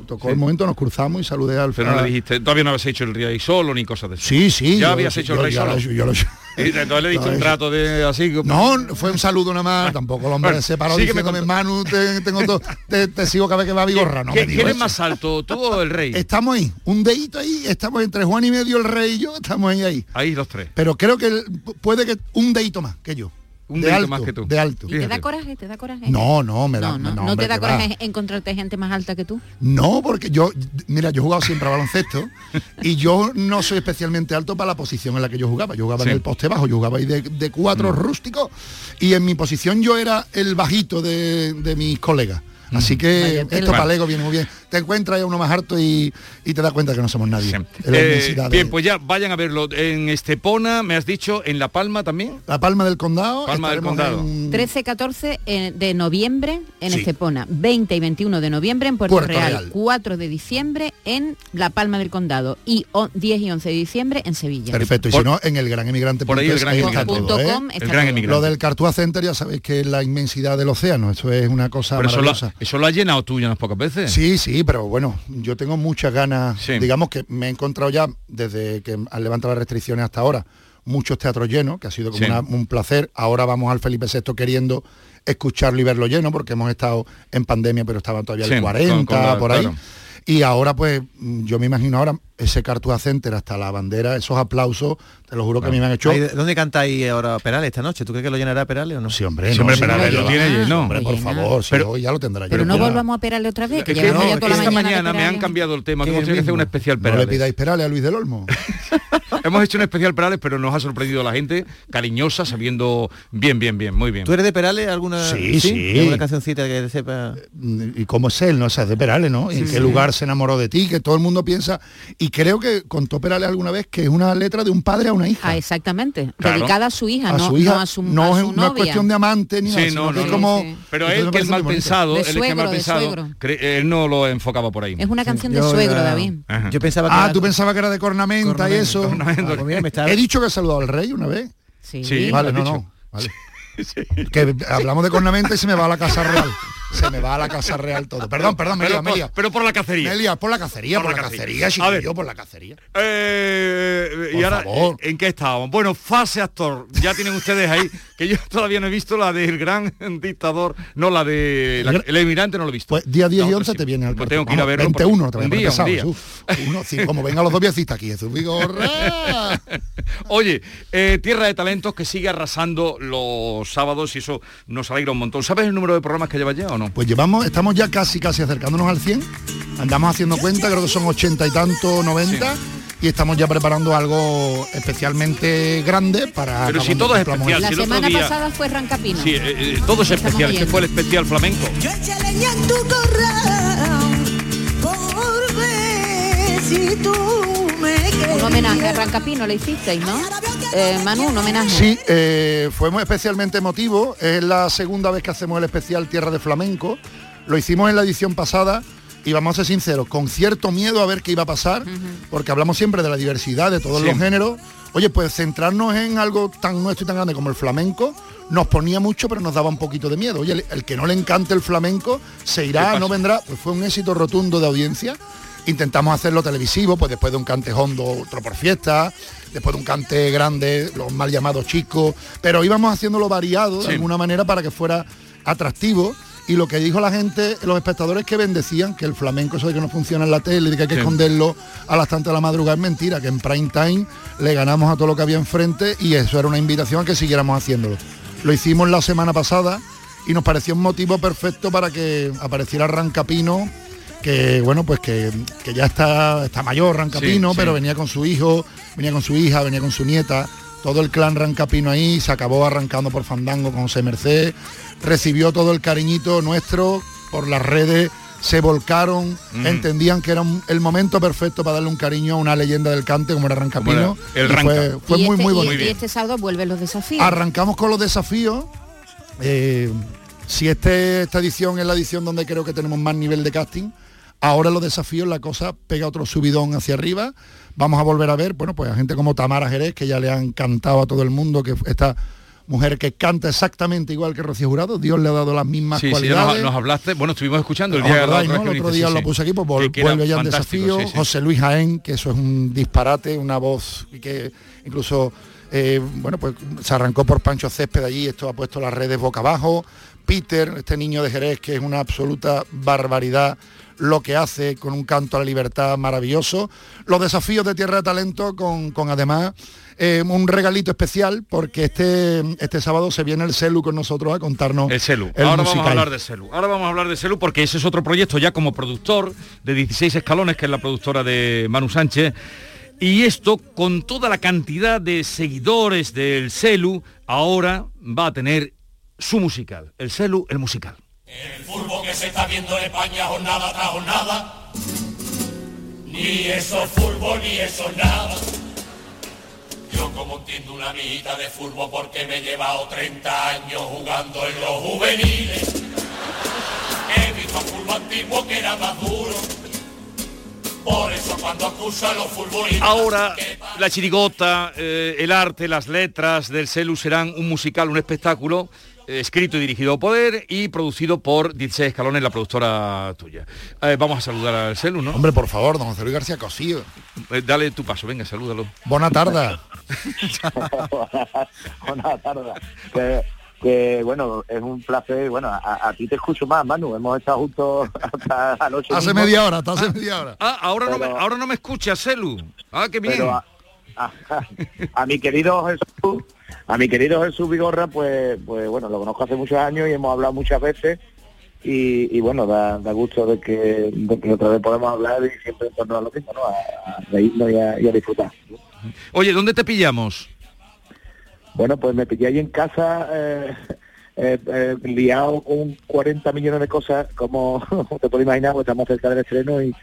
tocó el momento, nos cruzamos y saludé al Pero no le dijiste, todavía no habías hecho el rey solo ni cosas de eso. Sí, sí. Ya habías hecho el rey solo. Yo, y entonces le diste un trato de así. No, fue un saludo nada más, tampoco el hombre se paró sí diciendo, Manu, te, tengo todo, te, sigo cada vez que va a Vigorra. No ¿Quién es más alto, tú o el rey? Estamos ahí, un dedito ahí, estamos entre Juan y medio, el rey y yo, estamos ahí. Ahí, ahí los tres. Pero creo que puede que un dedito más que yo. Un de alto, más que tú. De alto. ¿Y te da coraje? ¿Te da coraje? No, no, me da. No, no, no, te da coraje encontrarte gente más alta que tú? No, porque yo, mira, yo he jugado siempre a baloncesto y yo no soy especialmente alto para la posición en la que yo jugaba. Yo jugaba en el poste bajo, yo jugaba ahí de, cuatro mm. rústicos y en mi posición yo era el bajito de, de mis colegas. Así que esto para Lego viene muy bien. Te encuentras a uno más harto y, te das cuenta que no somos nadie. Eh, bien, pues ya vayan a verlo en Estepona, me has dicho, en La Palma también. La Palma del Condado. Palma del Condado. 13-14 eh, de noviembre en Estepona, 20 y 21 de noviembre en Puerto, Real, 4 de diciembre en La Palma del Condado y 10 y 11 de diciembre en Sevilla. Perfecto, y si no, en el gran emigrante. Por ahí el gran emigrante. Lo del Cartúa Center ya sabéis que es la inmensidad del océano, eso es una cosa maravillosa. Eso lo ha llenado tú ya unas pocas veces. Sí, sí, pero bueno, yo tengo muchas ganas. Digamos que me he encontrado ya desde que han levantado las restricciones hasta ahora muchos teatros llenos, que ha sido como un placer. Ahora vamos al Felipe VI queriendo escucharlo y verlo lleno, porque hemos estado en pandemia, pero estaba todavía el 40 por ahí. Y ahora pues yo me imagino ahora ese Cartuja Center hasta la bandera, esos aplausos, te lo juro que a mí me han hecho... ¿Dónde cantáis ahora Perales esta noche? ¿Tú crees que lo llenará Perales o no? Sí, hombre, Sí, hombre, sí, Perales lo tiene lleno. Hombre, por Llena. favor, sí, Pero- hoy ya lo tendrá Pero lleno. no volvamos a operarle otra vez, que Es que llevamos no, ya es toda esta mañana me han Perales. cambiado el tema, hemos tenido que hacer un especial No le Perales. pidáis perales a Luis del Olmo. hemos hecho un especial Perales, pero nos ha sorprendido la gente, cariñosa, sabiendo bien, bien, bien, muy bien. ¿Tú eres de Perales alguna Sí, sí. ¿Alguna cancioncita que sepa? y cómo es él, ¿no? O sea, es de Perales, ¿no? ¿En qué lugar se enamoró de ti? Que todo el mundo piensa. Y creo que contó Perales alguna vez que es una letra de un padre a una hija. Ah, exactamente. Claro. Dedicada a su hija, a no, su hija no a su, no, a es, su no es novia. cuestión de amante ni nada, Sí, sino no, que no, es no. como Sí. Pero él, que es mal pensado, él es que es mal pensado, él no lo enfocaba por ahí. Es una canción de suegro, era- David. Ajá. Yo pensaba que Ah, era- tú pensabas que era de cornamenta, y Cornamenta. eso. Ah, pues mira, me estaba- He dicho que he saludado al rey una vez. Sí. Vale, no. Vale. Que hablamos de cornamenta y se me va a la casa real. Se me va a la casa real todo. Perdón, perdón, me pero, por, lía. pero por la cacería. Me lía, por la cacería, Por por, la la cacería. cacería, A ver. chiquillo, por la cacería. Eh, y Por ahora, favor. ¿en qué estábamos? Bueno, fase actor. Ya tienen ustedes ahí, que yo todavía no he visto la del gran dictador, no la de la- el emirante no lo he visto. Pues día 10 y No, 11 sí. te viene al Pues tengo que ir a verlo. 21, porque- te voy a día, empezar, un día. Uf, uno, sí, como vengan los dos viecitas aquí. Oye, eh, Tierra de Talentos que sigue arrasando los sábados y eso nos alegra un montón. ¿Sabes el número de programas que lleva ya o no? Pues llevamos, estamos ya casi, casi acercándonos al 100. Andamos haciendo cuenta, creo que son 80 y tanto, 90. Y estamos ya preparando algo especialmente grande para... Pero si todo es especial, La si semana día- pasada fue Rancapino. Sí, eh, eh, todo es Estamos especial. Este fue el especial flamenco. Yo eché leña en tu corral por ver si tú me Un homenaje a. Rancapino le hicisteis, ¿no? Eh, Manu, un homenaje. Sí, eh, fue muy especialmente emotivo. Es la segunda vez que hacemos el especial Tierra de Flamenco. Lo hicimos en la edición pasada y vamos a ser sinceros, con cierto miedo a ver qué iba a pasar, porque hablamos siempre de la diversidad de todos Sí. los géneros. Oye, pues centrarnos en algo tan nuestro y tan grande como el flamenco nos ponía mucho, pero nos daba un poquito de miedo. Oye, el, el que no le encante el flamenco se ¿Qué irá, no vendrá. Pues fue un éxito rotundo de audiencia. Intentamos hacerlo televisivo, pues después de un cante hondo, otro por fiesta, después de un cante grande, los mal llamados chicos, pero íbamos haciéndolo variado de Sí. alguna manera para que fuera atractivo. Y lo que dijo la gente, los espectadores que bendecían que el flamenco, eso de que no funciona en la tele, de que hay que Sí. esconderlo a las tantas de la madrugada, es mentira, que en prime time le ganamos a todo lo que había enfrente y eso era una invitación a que siguiéramos haciéndolo. Lo hicimos la semana pasada y nos pareció un motivo perfecto para que apareciera Rancapino, que bueno, pues que, que ya está, está mayor Rancapino, Sí, sí. pero venía con su hijo, venía con su hija, venía con su nieta, todo el clan Rancapino ahí, se acabó arrancando por Fandango con José Merced, recibió todo el cariñito nuestro por las redes, se volcaron, Ujú. entendían que era un- el momento perfecto para darle un cariño a una leyenda del cante como era Rancapino. Como era el Ranca. Fue, muy, este, muy y- bonito. y este sábado vuelven los desafíos. Arrancamos con los desafíos. Eh, si este, esta edición es la edición donde creo que tenemos más nivel de casting, ahora los desafíos la cosa pega otro subidón hacia arriba. Vamos a volver a ver, bueno, pues a gente como Tamara Jerez, que ya le han cantado a todo el mundo, que esta mujer que canta exactamente igual que Rocío Jurado, Dios le ha dado las mismas Sí, sí, cualidades. nos, nos hablaste, bueno, estuvimos escuchando el ¿Os día de la acordáis, otra no? El otro día sí, lo puse aquí, pues vol- vuelve ya fantástico, desafío. José Luis Jaén, que eso es un disparate, una voz que incluso, eh, bueno, pues se arrancó por Pancho Césped allí, esto ha puesto las redes boca abajo. Peter, este niño de Jerez, que es una absoluta barbaridad lo que hace con un canto a la libertad maravilloso. Los desafíos de Tierra de Talento con, con además eh, un regalito especial porque este, este sábado se viene el Celu con nosotros a contarnos El Celu. el Ahora vamos a musical. hablar de Celu. Ahora vamos a hablar de Celu porque ese es otro proyecto ya como productor de 16 escalones, que es la productora de Manu Sánchez. Y esto, con toda la cantidad de seguidores del Celu, ahora va a tener su musical. El Celu, el musical. El fútbol que se está viendo en España jornada tras jornada. Ni eso es fútbol, ni eso es nada. Yo como entiendo una mitad de fútbol porque me he llevado 30 años jugando en los juveniles. He visto fútbol antiguo que era más duro. Por eso cuando acusan los futbolistas... Ahora la chirigota, eh, el arte, las letras del Celu serán un musical, un espectáculo escrito y dirigido por él y producido por 16 Escalones, la productora tuya. Eh, vamos a saludar al Celu, ¿no? Hombre, por favor, don José Luis García Cosío. Eh, dale tu paso, venga, salúdalo. Buena tarde. Buenas tardes. Que, que bueno, es un placer, bueno, a, a ti te escucho más, Manu, hemos estado juntos hasta anoche. Hace mismo. media hora, hasta hace media hora. Ah, ahora, no me, ahora no me escucha, Celu. Ah, qué bien. Pero a, mi querido Jesús, a mi querido Jesús Vigorra, pues, pues bueno, lo conozco hace muchos años y hemos hablado muchas veces y, y bueno, da, da gusto de que, de que otra vez podemos hablar y siempre en torno a lo mismo, ¿no? A, a reírnos y a, y a disfrutar. Oye, ¿dónde te pillamos? Bueno, pues me pillé ahí en casa eh, eh, eh, liado con 40 millones de cosas, como te puedes imaginar, pues estamos cerca del estreno y,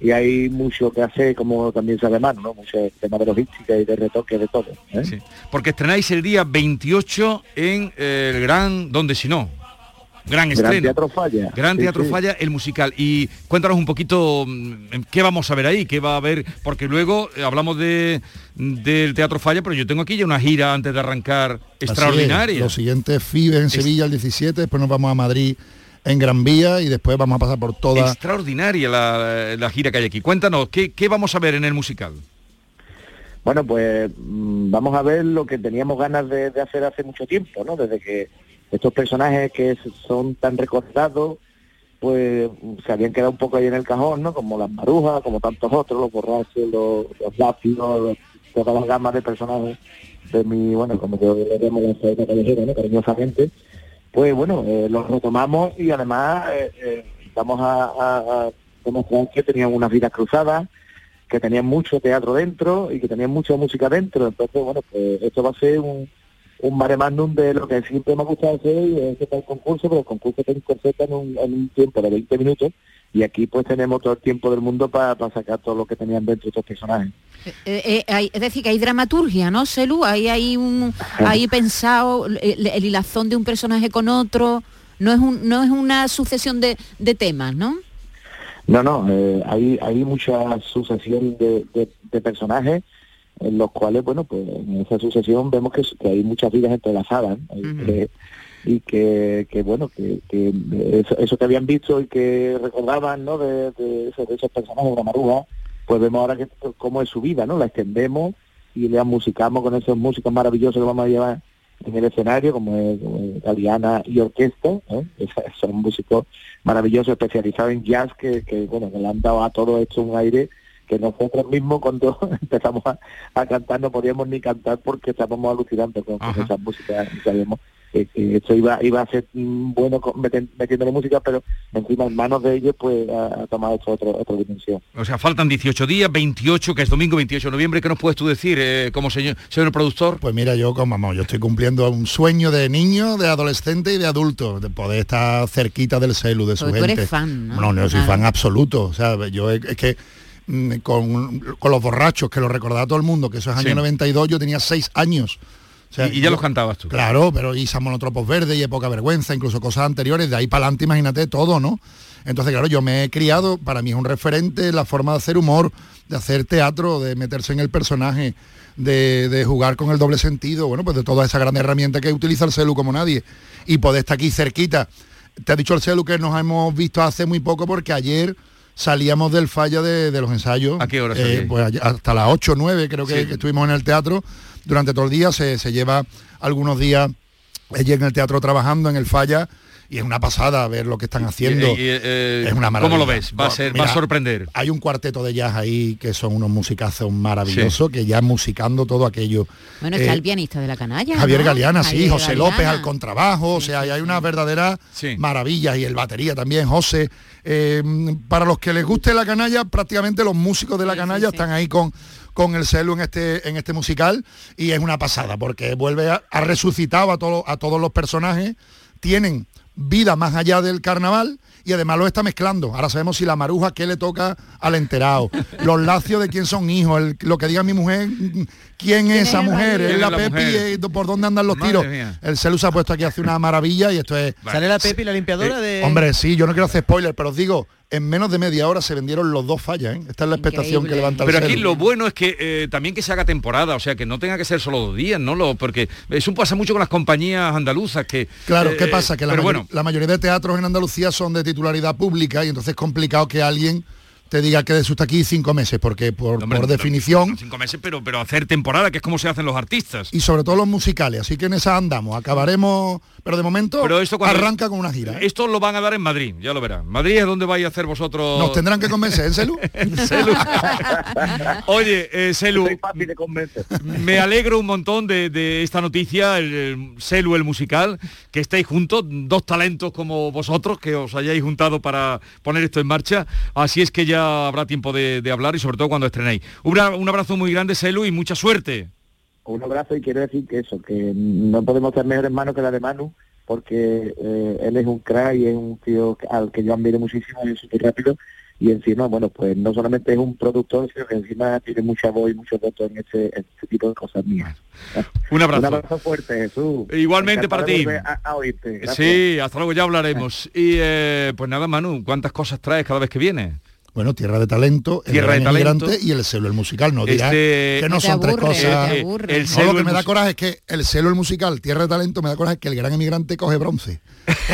y hay mucho que hacer, como también sabe Manu, ¿no? Mucho tema de logística y de retoque, de todo. ¿eh? Sí, porque estrenáis el día 28 en eh, el Gran Donde Si No. Gran Gran estreno. Teatro Falla. Gran Sí, Teatro sí. Falla, el musical. Y cuéntanos un poquito mm, qué vamos a ver ahí, qué va a haber, porque luego eh, hablamos de del Teatro Falla, pero yo tengo aquí ya una gira antes de arrancar Así es. extraordinaria. Los siguientes FIBE en Sevilla el 17, después nos vamos a Madrid en Gran Vía y después vamos a pasar por toda... Extraordinaria la, la gira que hay aquí. Cuéntanos, ¿qué, qué vamos a ver en el musical? Bueno, pues mm, vamos a ver lo que teníamos ganas de, de hacer hace mucho tiempo, ¿no? Desde que estos personajes que son tan recordados, pues se habían quedado un poco ahí en el cajón, ¿no? Como las marujas, como tantos otros, los borrachos, los, los lápidos, todas las gamas de personajes de mi, bueno, como yo le llamo la callejera, ¿no? Cariñosamente. Pues bueno, eh, los retomamos y además eh, eh, vamos a, a- a que tenían unas vidas cruzadas, que tenían mucho teatro dentro y que tenían mucha música dentro. Entonces, bueno, pues esto va a ser un, un mare de lo que siempre me ha gustado hacer y es el concurso, pero el concurso te incorpora en un, en un tiempo de 20 minutos y aquí pues tenemos todo el tiempo del mundo para sacar todo lo que tenían dentro estos personajes. Eh, eh, hay- es decir, que hay dramaturgia, ¿no, Celu? Ahí hay un, ahí pensado el, el hilazón de un personaje con otro. No es un, no es una sucesión de, de temas, ¿no? No, no, eh, hay, hay mucha sucesión de, de- de personajes en los cuales, bueno, pues en esa sucesión vemos que, que hay muchas vidas entrelazadas ¿no? y, que, y que, que, bueno, que, que eso, eso que habían visto y que recordaban, ¿no? De, de esos, de esos personajes de la maruja, pues vemos ahora que cómo es su vida, ¿no? La extendemos y la musicamos con esos músicos maravillosos que vamos a llevar en el escenario, como es, como es Galeana y Orquesta, ¿eh? Son músicos maravillosos especializados en jazz que, que, bueno, que le han dado a todo esto un aire que nosotros mismos cuando empezamos a, a cantar no podíamos ni cantar porque estábamos alucinando con, con esas músicas y sabíamos que, que esto iba iba a ser mm, bueno metiéndole música pero encima en manos de ellos pues ha, ha tomado esto otro, otra dimensión O sea, faltan 18 días, 28, que es domingo 28 de noviembre. ¿Qué nos puedes tú decir eh, como señor, señor productor? Pues mira, yo como vamos, yo estoy cumpliendo un sueño de niño, de adolescente y de adulto, de poder estar cerquita del celu, de su Porque tú gente. eres fan, ¿no? No, no, yo soy fan absoluto. O sea, yo es, es que mm, con, con los borrachos, que lo recordaba todo el mundo, que eso es año Sí. 92, yo tenía seis años. O sea, Y- y ya los cantabas tú. Claro, pero y San Monotropos Verdes y Época Vergüenza, incluso cosas anteriores, de ahí para adelante, imagínate todo, ¿no? Entonces, claro, yo me he criado, para mí es un referente la forma de hacer humor, de hacer teatro, de meterse en el personaje, de, de jugar con el doble sentido, bueno, pues de toda esa gran herramienta que utiliza el celu como nadie. Y poder estar aquí cerquita. Te ha dicho el celu que nos hemos visto hace muy poco porque ayer salíamos del falla de, de los ensayos. ¿A qué hora Eh, pues hasta las 8 o 9 creo que, Sí. que estuvimos en el teatro durante todo el día, se, se lleva algunos días ella en el teatro trabajando en el falla y es una pasada ver lo que están haciendo. Y- y, eh, es una maravilla. ¿Cómo lo ves? Va a, ser, va a sorprender. Hay un cuarteto de jazz ahí que son unos musicazos maravillosos, que ya musicando todo aquello. Bueno, está Eh, el pianista de la canalla. Javier ¿no? Galeana, sí, Javier José Galeana. López al contrabajo, o sea, hay una verdadera maravilla y el batería también, José. Eh, para los que les guste la canalla, prácticamente los músicos de la canalla están ahí con con el celu en este en este musical y es una pasada porque vuelve a, ha resucitado a todos a todos los personajes tienen vida más allá del carnaval y además lo está mezclando. Ahora sabemos si la maruja qué le toca al enterado, los lacios de quién son hijos, el- lo que diga mi mujer, quién es esa mujer, ¿Quién es la la Pepi, mujer? eh, por dónde andan los Madre tiros. mía. El celu se ha puesto aquí hace una maravilla y esto es... ¿Sale la Pepi, la limpiadora de...? Hombre, sí, yo no quiero hacer spoiler, pero os digo, en menos de media hora se vendieron los dos fallas, ¿eh? Esta es la expectación que levanta el Pero aquí lo bueno es que eh, también que se haga temporada, o sea, que no tenga que ser solo dos días, ¿no? Lo, porque eso pasa mucho con las compañías andaluzas que... Claro, eh, ¿qué pasa? Que la, pero mayor- bueno, la mayoría de teatros en Andalucía son de titularidad pública y entonces es complicado que alguien te diga que de está aquí cinco meses, porque por, por definición... Cinco meses, pero, pero hacer temporada, que es como se hacen los artistas. Y sobre todo los musicales, así que en esa andamos. Acabaremos, pero de momento Pero esto cuando- arranca con una gira. ¿eh? Esto lo van a dar en Madrid, ya lo verán. Madrid es donde vais a hacer vosotros... Nos tendrán que convencer, ¿en Celu? Celu. Oye, eh, Celu, me alegro un montón de, de esta noticia, el, el Celu, el musical, que estáis juntos, dos talentos como vosotros, que os hayáis juntado para poner esto en marcha. Así es que ya habrá tiempo de, de hablar y sobre todo cuando estrenéis. Un, abra- un abrazo muy grande, Celu, y mucha suerte. Un abrazo y quiero decir que eso, que no podemos ser mejores manos que la de Manu, porque eh, él es un crack y es un tío al que yo admiro muchísimo y es súper rápido. Y encima, bueno, pues no solamente es un productor, sino que encima tiene mucha voz y mucho voto en este, en este tipo de cosas mías. Un abrazo. Un abrazo fuerte, Jesús. Igualmente para ti. A, a oírte. Gracias. Sí, hasta luego, ya hablaremos. Y eh, pues nada, Manu, ¿cuántas cosas traes cada vez que vienes? Bueno, Tierra de Talento, El de Gran Talento. Y El Celo, el musical. No dirás Este- que no son tres cosas. El No, lo que el me da coraje es que El Celo, el musical, Tierra de Talento, me da coraje que El Gran Inmigrante coge bronce.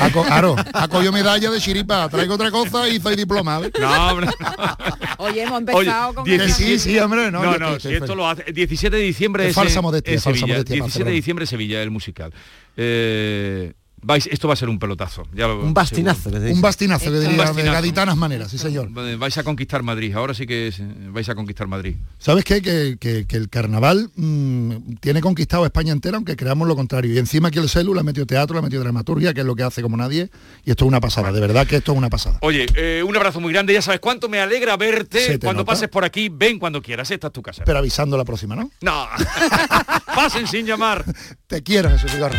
Ha co- Claro, ha cogido medalla de chiripa, traigo otra cosa y soy diploma. No, hombre. Oye, hemos Oye, empezado con... 17 Sí, sí, hombre, no, No, no, estoy- si estoy esto lo hace. 17 de diciembre Es es, falsa modestia, falsa modestia, 17 de diciembre Sevilla, el musical. Eh, vais, esto va a ser un pelotazo. Ya lo- Un bastinazo, seguro. que. Un bastinazo, que Un diría, de gaditanas maneras, sí señor. Vais a conquistar Madrid, ahora sí que es- vais a conquistar Madrid. ¿Sabes qué? Que, que- que el carnaval mm, tiene conquistado España entera, aunque creamos lo contrario. Y encima aquí el celu le ha metido teatro, le ha metido dramaturgia, que es lo que hace como nadie. Y esto es una pasada, de verdad que esto es una pasada. Oye, eh, un abrazo muy grande, ya sabes cuánto me alegra verte. Cuando nota. pases por aquí, ven cuando quieras, esta es tu casa. Pero avisando la próxima, ¿no? No, pasen sin llamar. Te quiero, Jesús Vigorra.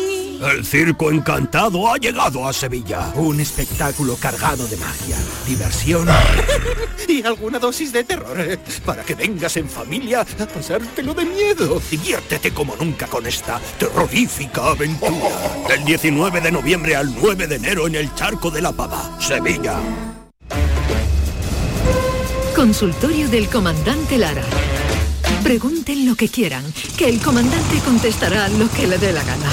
El Circo Encantado ha llegado a Sevilla. Un espectáculo cargado de magia, diversión y alguna dosis de terror. eh, Para que vengas en familia a pasártelo de miedo. Diviértete como nunca con esta terrorífica aventura. Del 19 de noviembre al 9 de enero en el Charco de la Pava, Sevilla. Consultorio del comandante Lara. Pregunten lo que quieran, que el comandante contestará lo que le dé la gana.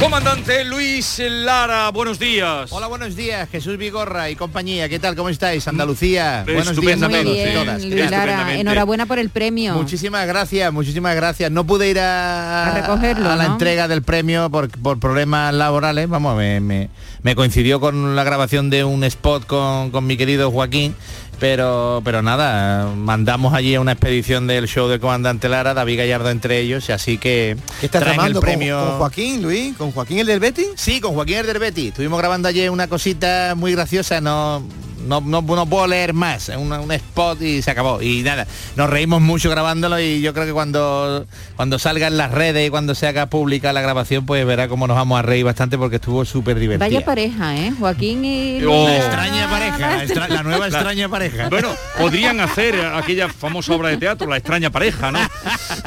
Comandante Luis Lara, buenos días. Hola, buenos días, Jesús Vigorra y compañía. ¿Qué tal? ¿Cómo estáis? Andalucía. Mm, Buenos días a estupendamente. todos Muy y bien, todas. Lara, enhorabuena por el premio. Muchísimas gracias, muchísimas gracias. No pude ir a, A recogerlo, a la ¿no? entrega del premio por, por problemas laborales. Vamos, me, me- me coincidió con la grabación de un spot con, con mi querido Joaquín. Pero, pero nada, mandamos allí a una expedición del show del comandante Lara, David Gallardo entre ellos, y así que ¿Qué estás traen el con- premio. con Joaquín, Luis? ¿Con Joaquín el del Betty? Sí, con Joaquín el del Betty. Estuvimos grabando ayer una cosita muy graciosa, no, no, no, no puedo leer más, es una- un spot y se acabó. Y nada, nos reímos mucho grabándolo y yo creo que cuando, cuando salga en las redes y cuando se haga pública la grabación, pues verá cómo nos vamos a reír bastante porque estuvo súper divertida. Vaya pareja, ¿eh? Joaquín y... Oh. La extraña pareja, la, extra- la nueva La- extraña pareja. Bueno, podrían hacer aquella famosa obra de teatro, La extraña pareja, ¿no?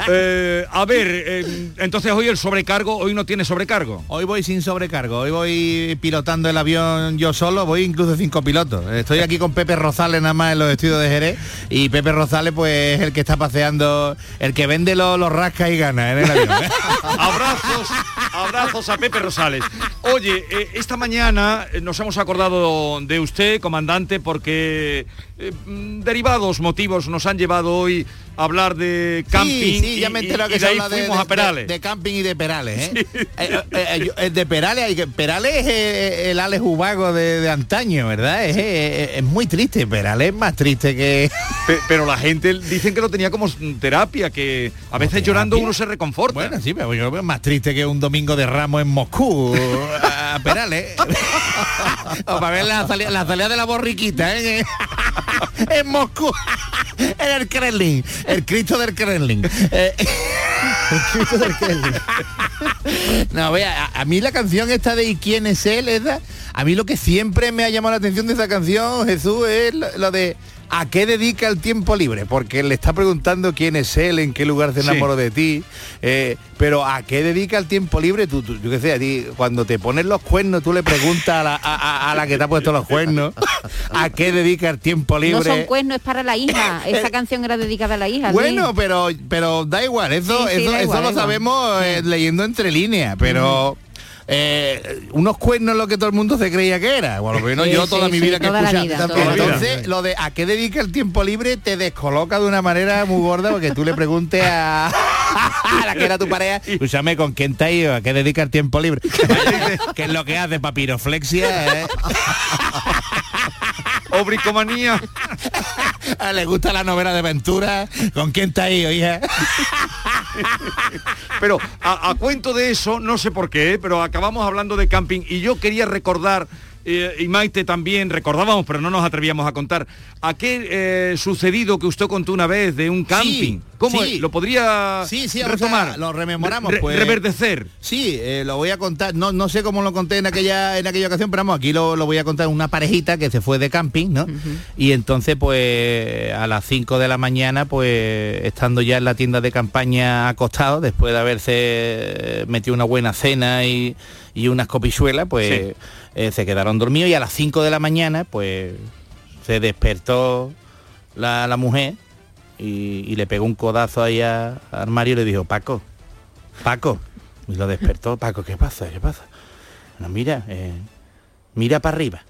Eh, a ver, eh, entonces hoy el sobrecargo, hoy no tiene sobrecargo. Hoy voy sin sobrecargo, hoy voy pilotando el avión yo solo, voy incluso cinco pilotos. Estoy aquí con Pepe Rosales nada más en los estudios de Jerez y Pepe Rosales pues es el que está paseando, el que vende los, los rascas y gana en el avión. Abrazos, abrazos a Pepe Rosales. Oye, eh, esta mañana nos hemos acordado de usted, comandante, porque eh, mm, derivados motivos nos han llevado hoy a hablar de camping. Sí, sí, ya me he y- de se ahí habla de, fuimos de- a Perales. de- de camping y de Perales, ¿eh? Eh, eh, eh, yo- de Perales, hay que- Perales es el Alex Ubago de, de antaño, ¿verdad? Es, es muy triste, Perales es más triste que... Pe- Pero la gente dicen que lo tenía como terapia, que a veces llorando uno se reconforta. Bueno, sí, pero yo lo veo más triste que un domingo de Ramos en Moscú, a Perales. o para ver la salida, la salida de la borriquita, ¿eh? en Moscú, en el Kremlin, el Cristo del Kremlin. Eh, El Cristo del Kremlin. No, vea, a, a mí la canción esta de ¿Y quién es él? Esa, a mí lo que siempre me ha llamado la atención de esa canción, Jesús, es lo, lo de ¿a qué dedica el tiempo libre? Porque le está preguntando quién es él, en qué lugar se Sí. enamoró de ti, eh, pero ¿a qué dedica el tiempo libre? Tú, tú- yo qué sé, a ti, cuando te pones los cuernos, tú le preguntas a la, a- a- a la que te ha puesto los cuernos, ¿a qué dedica el tiempo libre? No son cuernos, es para la hija. Esa canción era dedicada a la hija. Bueno, pero pero da igual, eso, Sí, sí, eso, da eso igual, lo da igual. sabemos eh, leyendo entre líneas, pero eh, unos cuernos lo que todo el mundo se creía que era. Bueno, por lo menos Sí, yo sí, toda mi sí, vida que toda la vida. Entonces, lo de a qué dedica el tiempo libre te descoloca de una manera muy gorda porque tú le preguntes a, a la que era tu pareja, escúchame, ¿con quién te ha ido? ¿A qué dedica el tiempo libre? ¿Qué es lo que hace? Papiroflexia, ¿eh? O bricomanía. Ah, ¿Le gusta la novela de aventura? ¿Con quién te ha ido, hija? Pero a, cuento de eso, no sé por qué, pero acabamos hablando de camping y yo quería recordar, eh, y Maite también, recordábamos, pero no nos atrevíamos a contar, aquel eh, sucedido que usted contó una vez de un camping. ¿Cómo sí. ¿Lo podría Sí, sí, retomar? a- lo rememoramos, Re- pues. Reverdecer. Sí, eh, lo voy a contar, no, no sé cómo lo conté en aquella, en aquella ocasión, pero vamos, aquí lo, lo voy a contar una parejita que se fue de camping, ¿no? Y entonces, pues, a las 5 de la mañana, pues, estando ya en la tienda de campaña acostado, después de haberse metido una buena cena y, y unas copichuelas, pues, eh, se quedaron dormidos y a las 5 de la mañana, pues, se despertó la, la mujer y, le pegó un codazo ahí al armario y le dijo, Paco, Paco. Y lo despertó, Paco, ¿qué pasa? ¿Qué pasa? No, mira, eh, mira para arriba.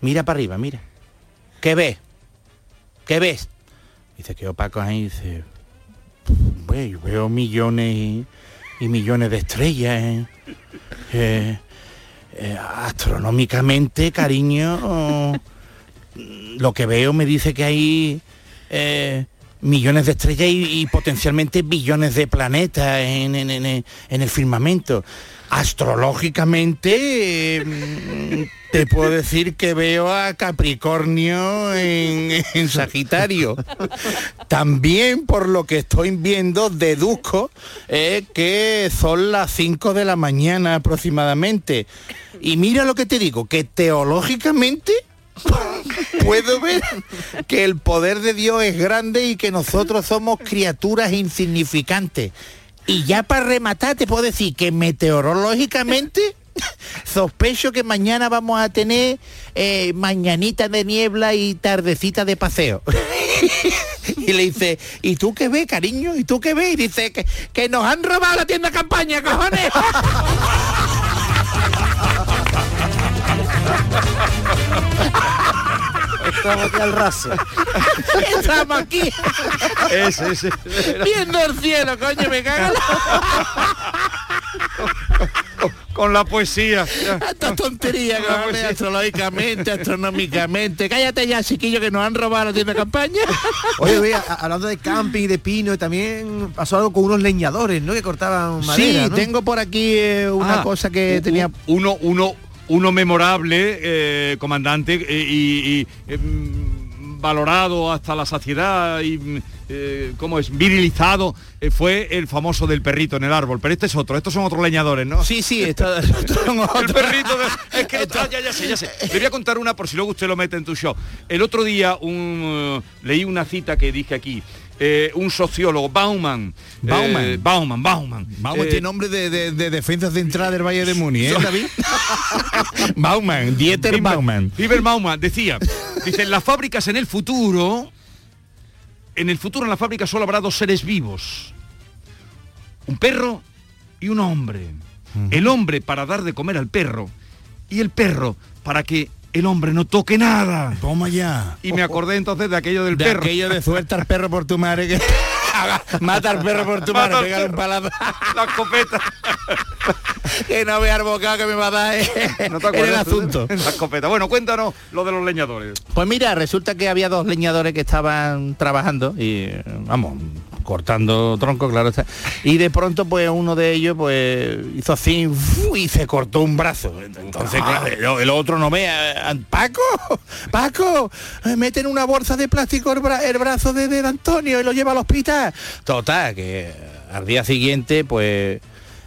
Mira para arriba, mira. ¿Qué ves? ¿Qué ves? Y se quedó Paco ahí y dice, "Pues, veo millones y, y millones de estrellas. eh. Eh, eh, astronómicamente, cariño, lo que veo me dice que hay eh, millones de estrellas y, potencialmente billones de planetas en, en- en- en el firmamento. Astrológicamente, mm, te puedo decir que veo a Capricornio en, en Sagitario. También por lo que estoy viendo, deduzco eh, que son las 5 de la mañana aproximadamente. Y mira lo que te digo, que teológicamente puedo ver que el poder de Dios es grande y que nosotros somos criaturas insignificantes. Y ya para rematar te puedo decir que meteorológicamente sospecho que mañana vamos a tener eh, mañanita de niebla y tardecita de paseo. y le dice, ¿y tú qué ves, cariño? ¿Y tú qué ves? Y dice que, que nos han robado la tienda campaña, cojones. Estamos aquí al raso. Estamos aquí. Ese, ese. Viendo el cielo, coño, me cago. Con la poesía. Esta tontería, poesía. astrológicamente, astronómicamente. Cállate ya, chiquillo, que nos han robado la tienda de campaña. Oye, oye, hablando de camping y de pino, también pasó algo con unos leñadores, ¿no? Que cortaban madera, sí, ¿no? tengo por aquí eh, una Ah, cosa que u- tenía... Uno, uno, uno memorable, eh, comandante, eh, y, y, eh, mm, valorado hasta la saciedad y mm, ¿cómo es? virilizado, fue el famoso del perrito en el árbol. Pero este es otro, estos son otros leñadores, ¿no? Sí, sí, esto, el perrito de- es que no- ah, ya, ya sé, ya sé. Le voy a contar una por si luego usted lo mete en tu show. El otro día un, leí una cita que dije aquí. Eh, un sociólogo, Bauman. Bauman. eh, Bauman, Bauman. Bauman Eh, tiene nombre de, de, de defensa central del Valle de Muni, ¿eh, David? Bauman, Dieter Bauman. Lieber Bauman decía, dice, las fábricas en el futuro, en el futuro en las fábricas solo habrá dos seres vivos. Un perro y un hombre. El hombre para dar de comer al perro y el perro para que el hombre no toque nada. Toma ya. Y me acordé entonces de aquello del De perro. aquello de suelta al perro por tu madre que mata al perro por tu madre, pégale un palazo. La escopeta. que no vea el bocado que me va a dar eh, ¿No en el asunto. La escopeta. Bueno, cuéntanos lo de los leñadores. Pues mira, resulta que había dos leñadores que estaban trabajando y, vamos, cortando tronco, claro está. Y de pronto, pues uno de ellos, pues hizo así y se cortó un brazo. Entonces, claro, el, el otro no vea, "Ah, Paco, Paco, eh, meten una bolsa de plástico el, bra- el brazo de, de Antonio y lo lleva al hospital. Total, que al día siguiente, pues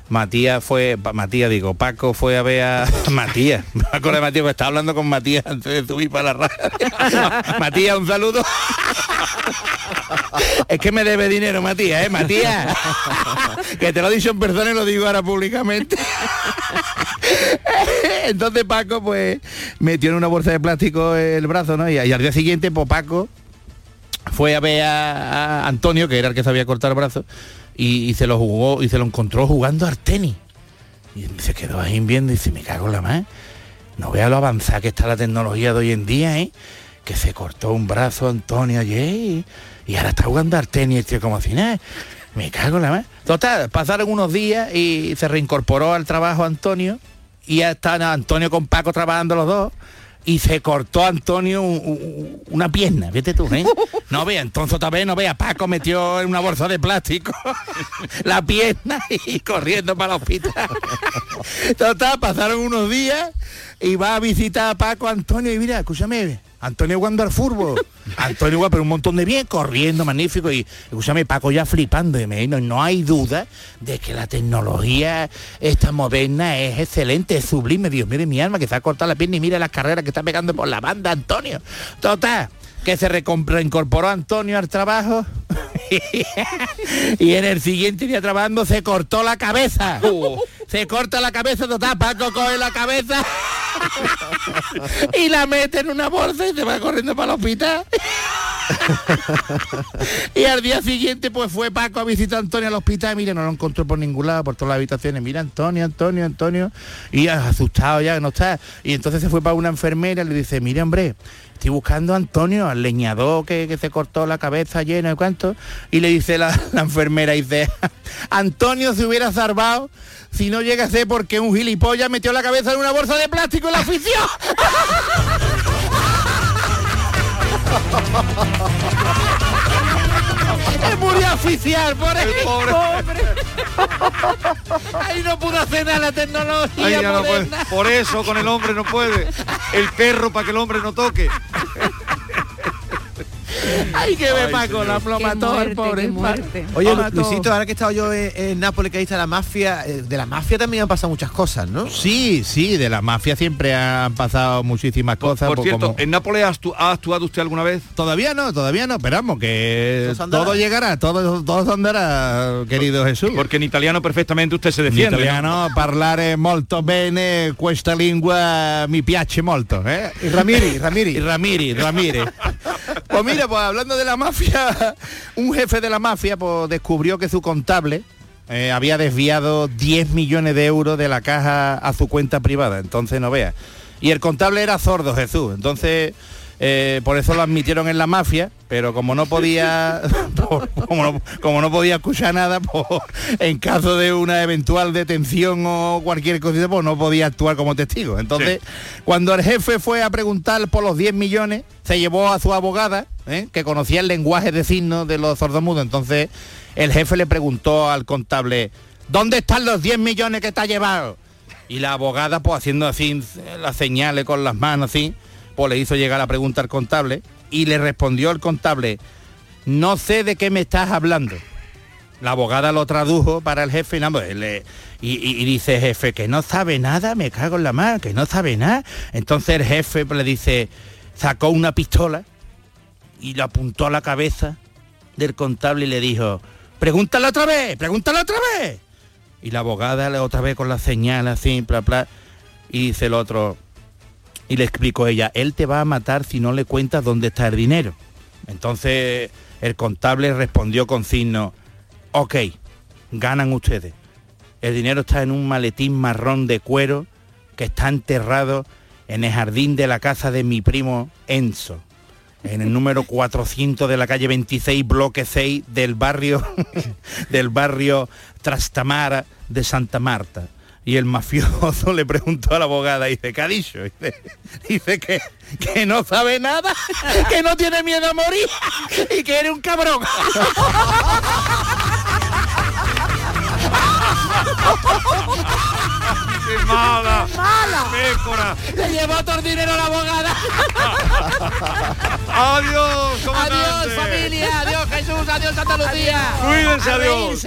Matías fue, Matías digo, Paco fue a ver a Matías. De Matías, porque estaba hablando con Matías antes de subir para la radio. Matías, un saludo. Es que me debe dinero, Matías, ¿eh? Matías. que te lo he dicho en persona y lo digo ahora públicamente. Entonces Paco, pues, metió en una bolsa de plástico el brazo, ¿no? Y, y al día siguiente, pues Paco fue a ver a, a Antonio, que era el que sabía cortar el brazo, y, y se lo jugó, y se lo encontró jugando al tenis. Y se quedó ahí viendo y dice, me cago en la más. No vea lo avanzada que está la tecnología de hoy en día, ¿eh? Que se cortó un brazo Antonio ayer y, ahora está jugando al tenis, tío, como si nada. Me cago en la más. Total, pasaron unos días y se reincorporó al trabajo Antonio y ya están Antonio con Paco trabajando los dos y se cortó Antonio un- un- una pierna, vete tú, ¿eh? No vea, entonces otra vez no vea, Paco metió en una bolsa de plástico la pierna y corriendo para el hospital. Total, pasaron unos días y va a visitar a Paco Antonio y mira, escúchame, Antonio jugando al fútbol. Antonio pero un montón de bien, corriendo, magnífico. Y escúchame, Paco ya flipando. Y me no, no hay duda de que la tecnología esta moderna es excelente, es sublime. Dios mío de mi alma, que se ha cortado la pierna y mira las carreras que está pegando por la banda, Antonio. Total, que se reincorporó Antonio al trabajo y en el siguiente día trabajando se cortó la cabeza. Se corta la cabeza, total, Paco coge la cabeza y la mete en una bolsa y se va corriendo para el hospital. y al día siguiente pues fue Paco a visitar a Antonio al hospital, mire, no lo encontró por ningún lado, por todas las habitaciones, mira Antonio, Antonio, Antonio, y asustado ya no está. Y entonces se fue para una enfermera y le dice, mire hombre, estoy buscando a Antonio, al leñador que, que se cortó la cabeza llena de cuánto. Y le dice la, la enfermera, dice, Antonio se hubiera salvado si no llega a ser porque un gilipollas metió la cabeza en una bolsa de plástico y la ofició. Es murió oficial, por el pobre. Ahí no pudo hacer nada la tecnología. No. Por eso con el hombre no puede. El perro para que el hombre no toque. Ay, que ve Ay, Paco, la ploma Qué todo el muerte, pobre. Oye. Luisito, ahora que he estado yo en, en Nápoles, que ahí está la mafia, eh, de la mafia también han pasado muchas cosas, ¿no? Sí, sí, de la mafia siempre han pasado muchísimas cosas. Por pues, cierto, como- ¿en Nápoles ha, actu- ha actuado usted alguna vez? Todavía no, todavía no, esperamos que todo llegará, todo, todo andará, querido Jesús. Porque en italiano perfectamente usted se defiende. ¿no? italiano parlare molto bene questa lingua mi piace molto, eh? Y Ramiri, Ramiri. Y Ramiri, Ramiri. Pues mira, pues hablando de la mafia, un jefe de la mafia pues descubrió que su contable eh, había desviado 10 millones de euros de la caja a su cuenta privada, entonces no vea. Y el contable era sordo, Jesús, entonces eh, por eso lo admitieron en la mafia, pero como no podía, por- como, no, como no podía escuchar nada, en caso de una eventual detención o cualquier cosita, pues no podía actuar como testigo. Entonces, cuando el jefe fue a preguntar por los 10 millones, se llevó a su abogada, ¿eh? que conocía el lenguaje de signos de los sordomudos. Entonces, el jefe le preguntó al contable, ¿dónde están los 10 millones que te ha llevado? Y la abogada, pues haciendo así las señales con las manos, así, pues le hizo llegar la pregunta al contable y le respondió el contable, no sé de qué me estás hablando. La abogada lo tradujo para el jefe y, nada, pues, le- y, dice jefe que no sabe nada, me cago en la mano, que no sabe nada. Entonces el jefe pues, le dice, sacó una pistola y le apuntó a la cabeza del contable y le dijo, pregúntale otra vez, pregúntale otra vez. Y la abogada otra vez con la señal así, bla, bla. Y dice el otro, y le explicó ella, él te va a matar si no le cuentas dónde está el dinero. Entonces el contable respondió con signo, ok, ganan ustedes. El dinero está en un maletín marrón de cuero que está enterrado en el jardín de la casa de mi primo Enzo, en el número 400 de la calle 26, bloque 6 del barrio del barrio Trastamara de Santa Marta. Y el mafioso le preguntó a la abogada, dice, ¿qué ha dicho? Dice, dice que, que no sabe nada, que no tiene miedo a morir y que eres un cabrón. ¡Qué mala! ¡Mala! ¡Pécora! Le llevó todo el dinero a la abogada. ¡Adiós, comandante! Adiós familia, adiós Jesús, adiós Andalucía. Cuídense, A adiós.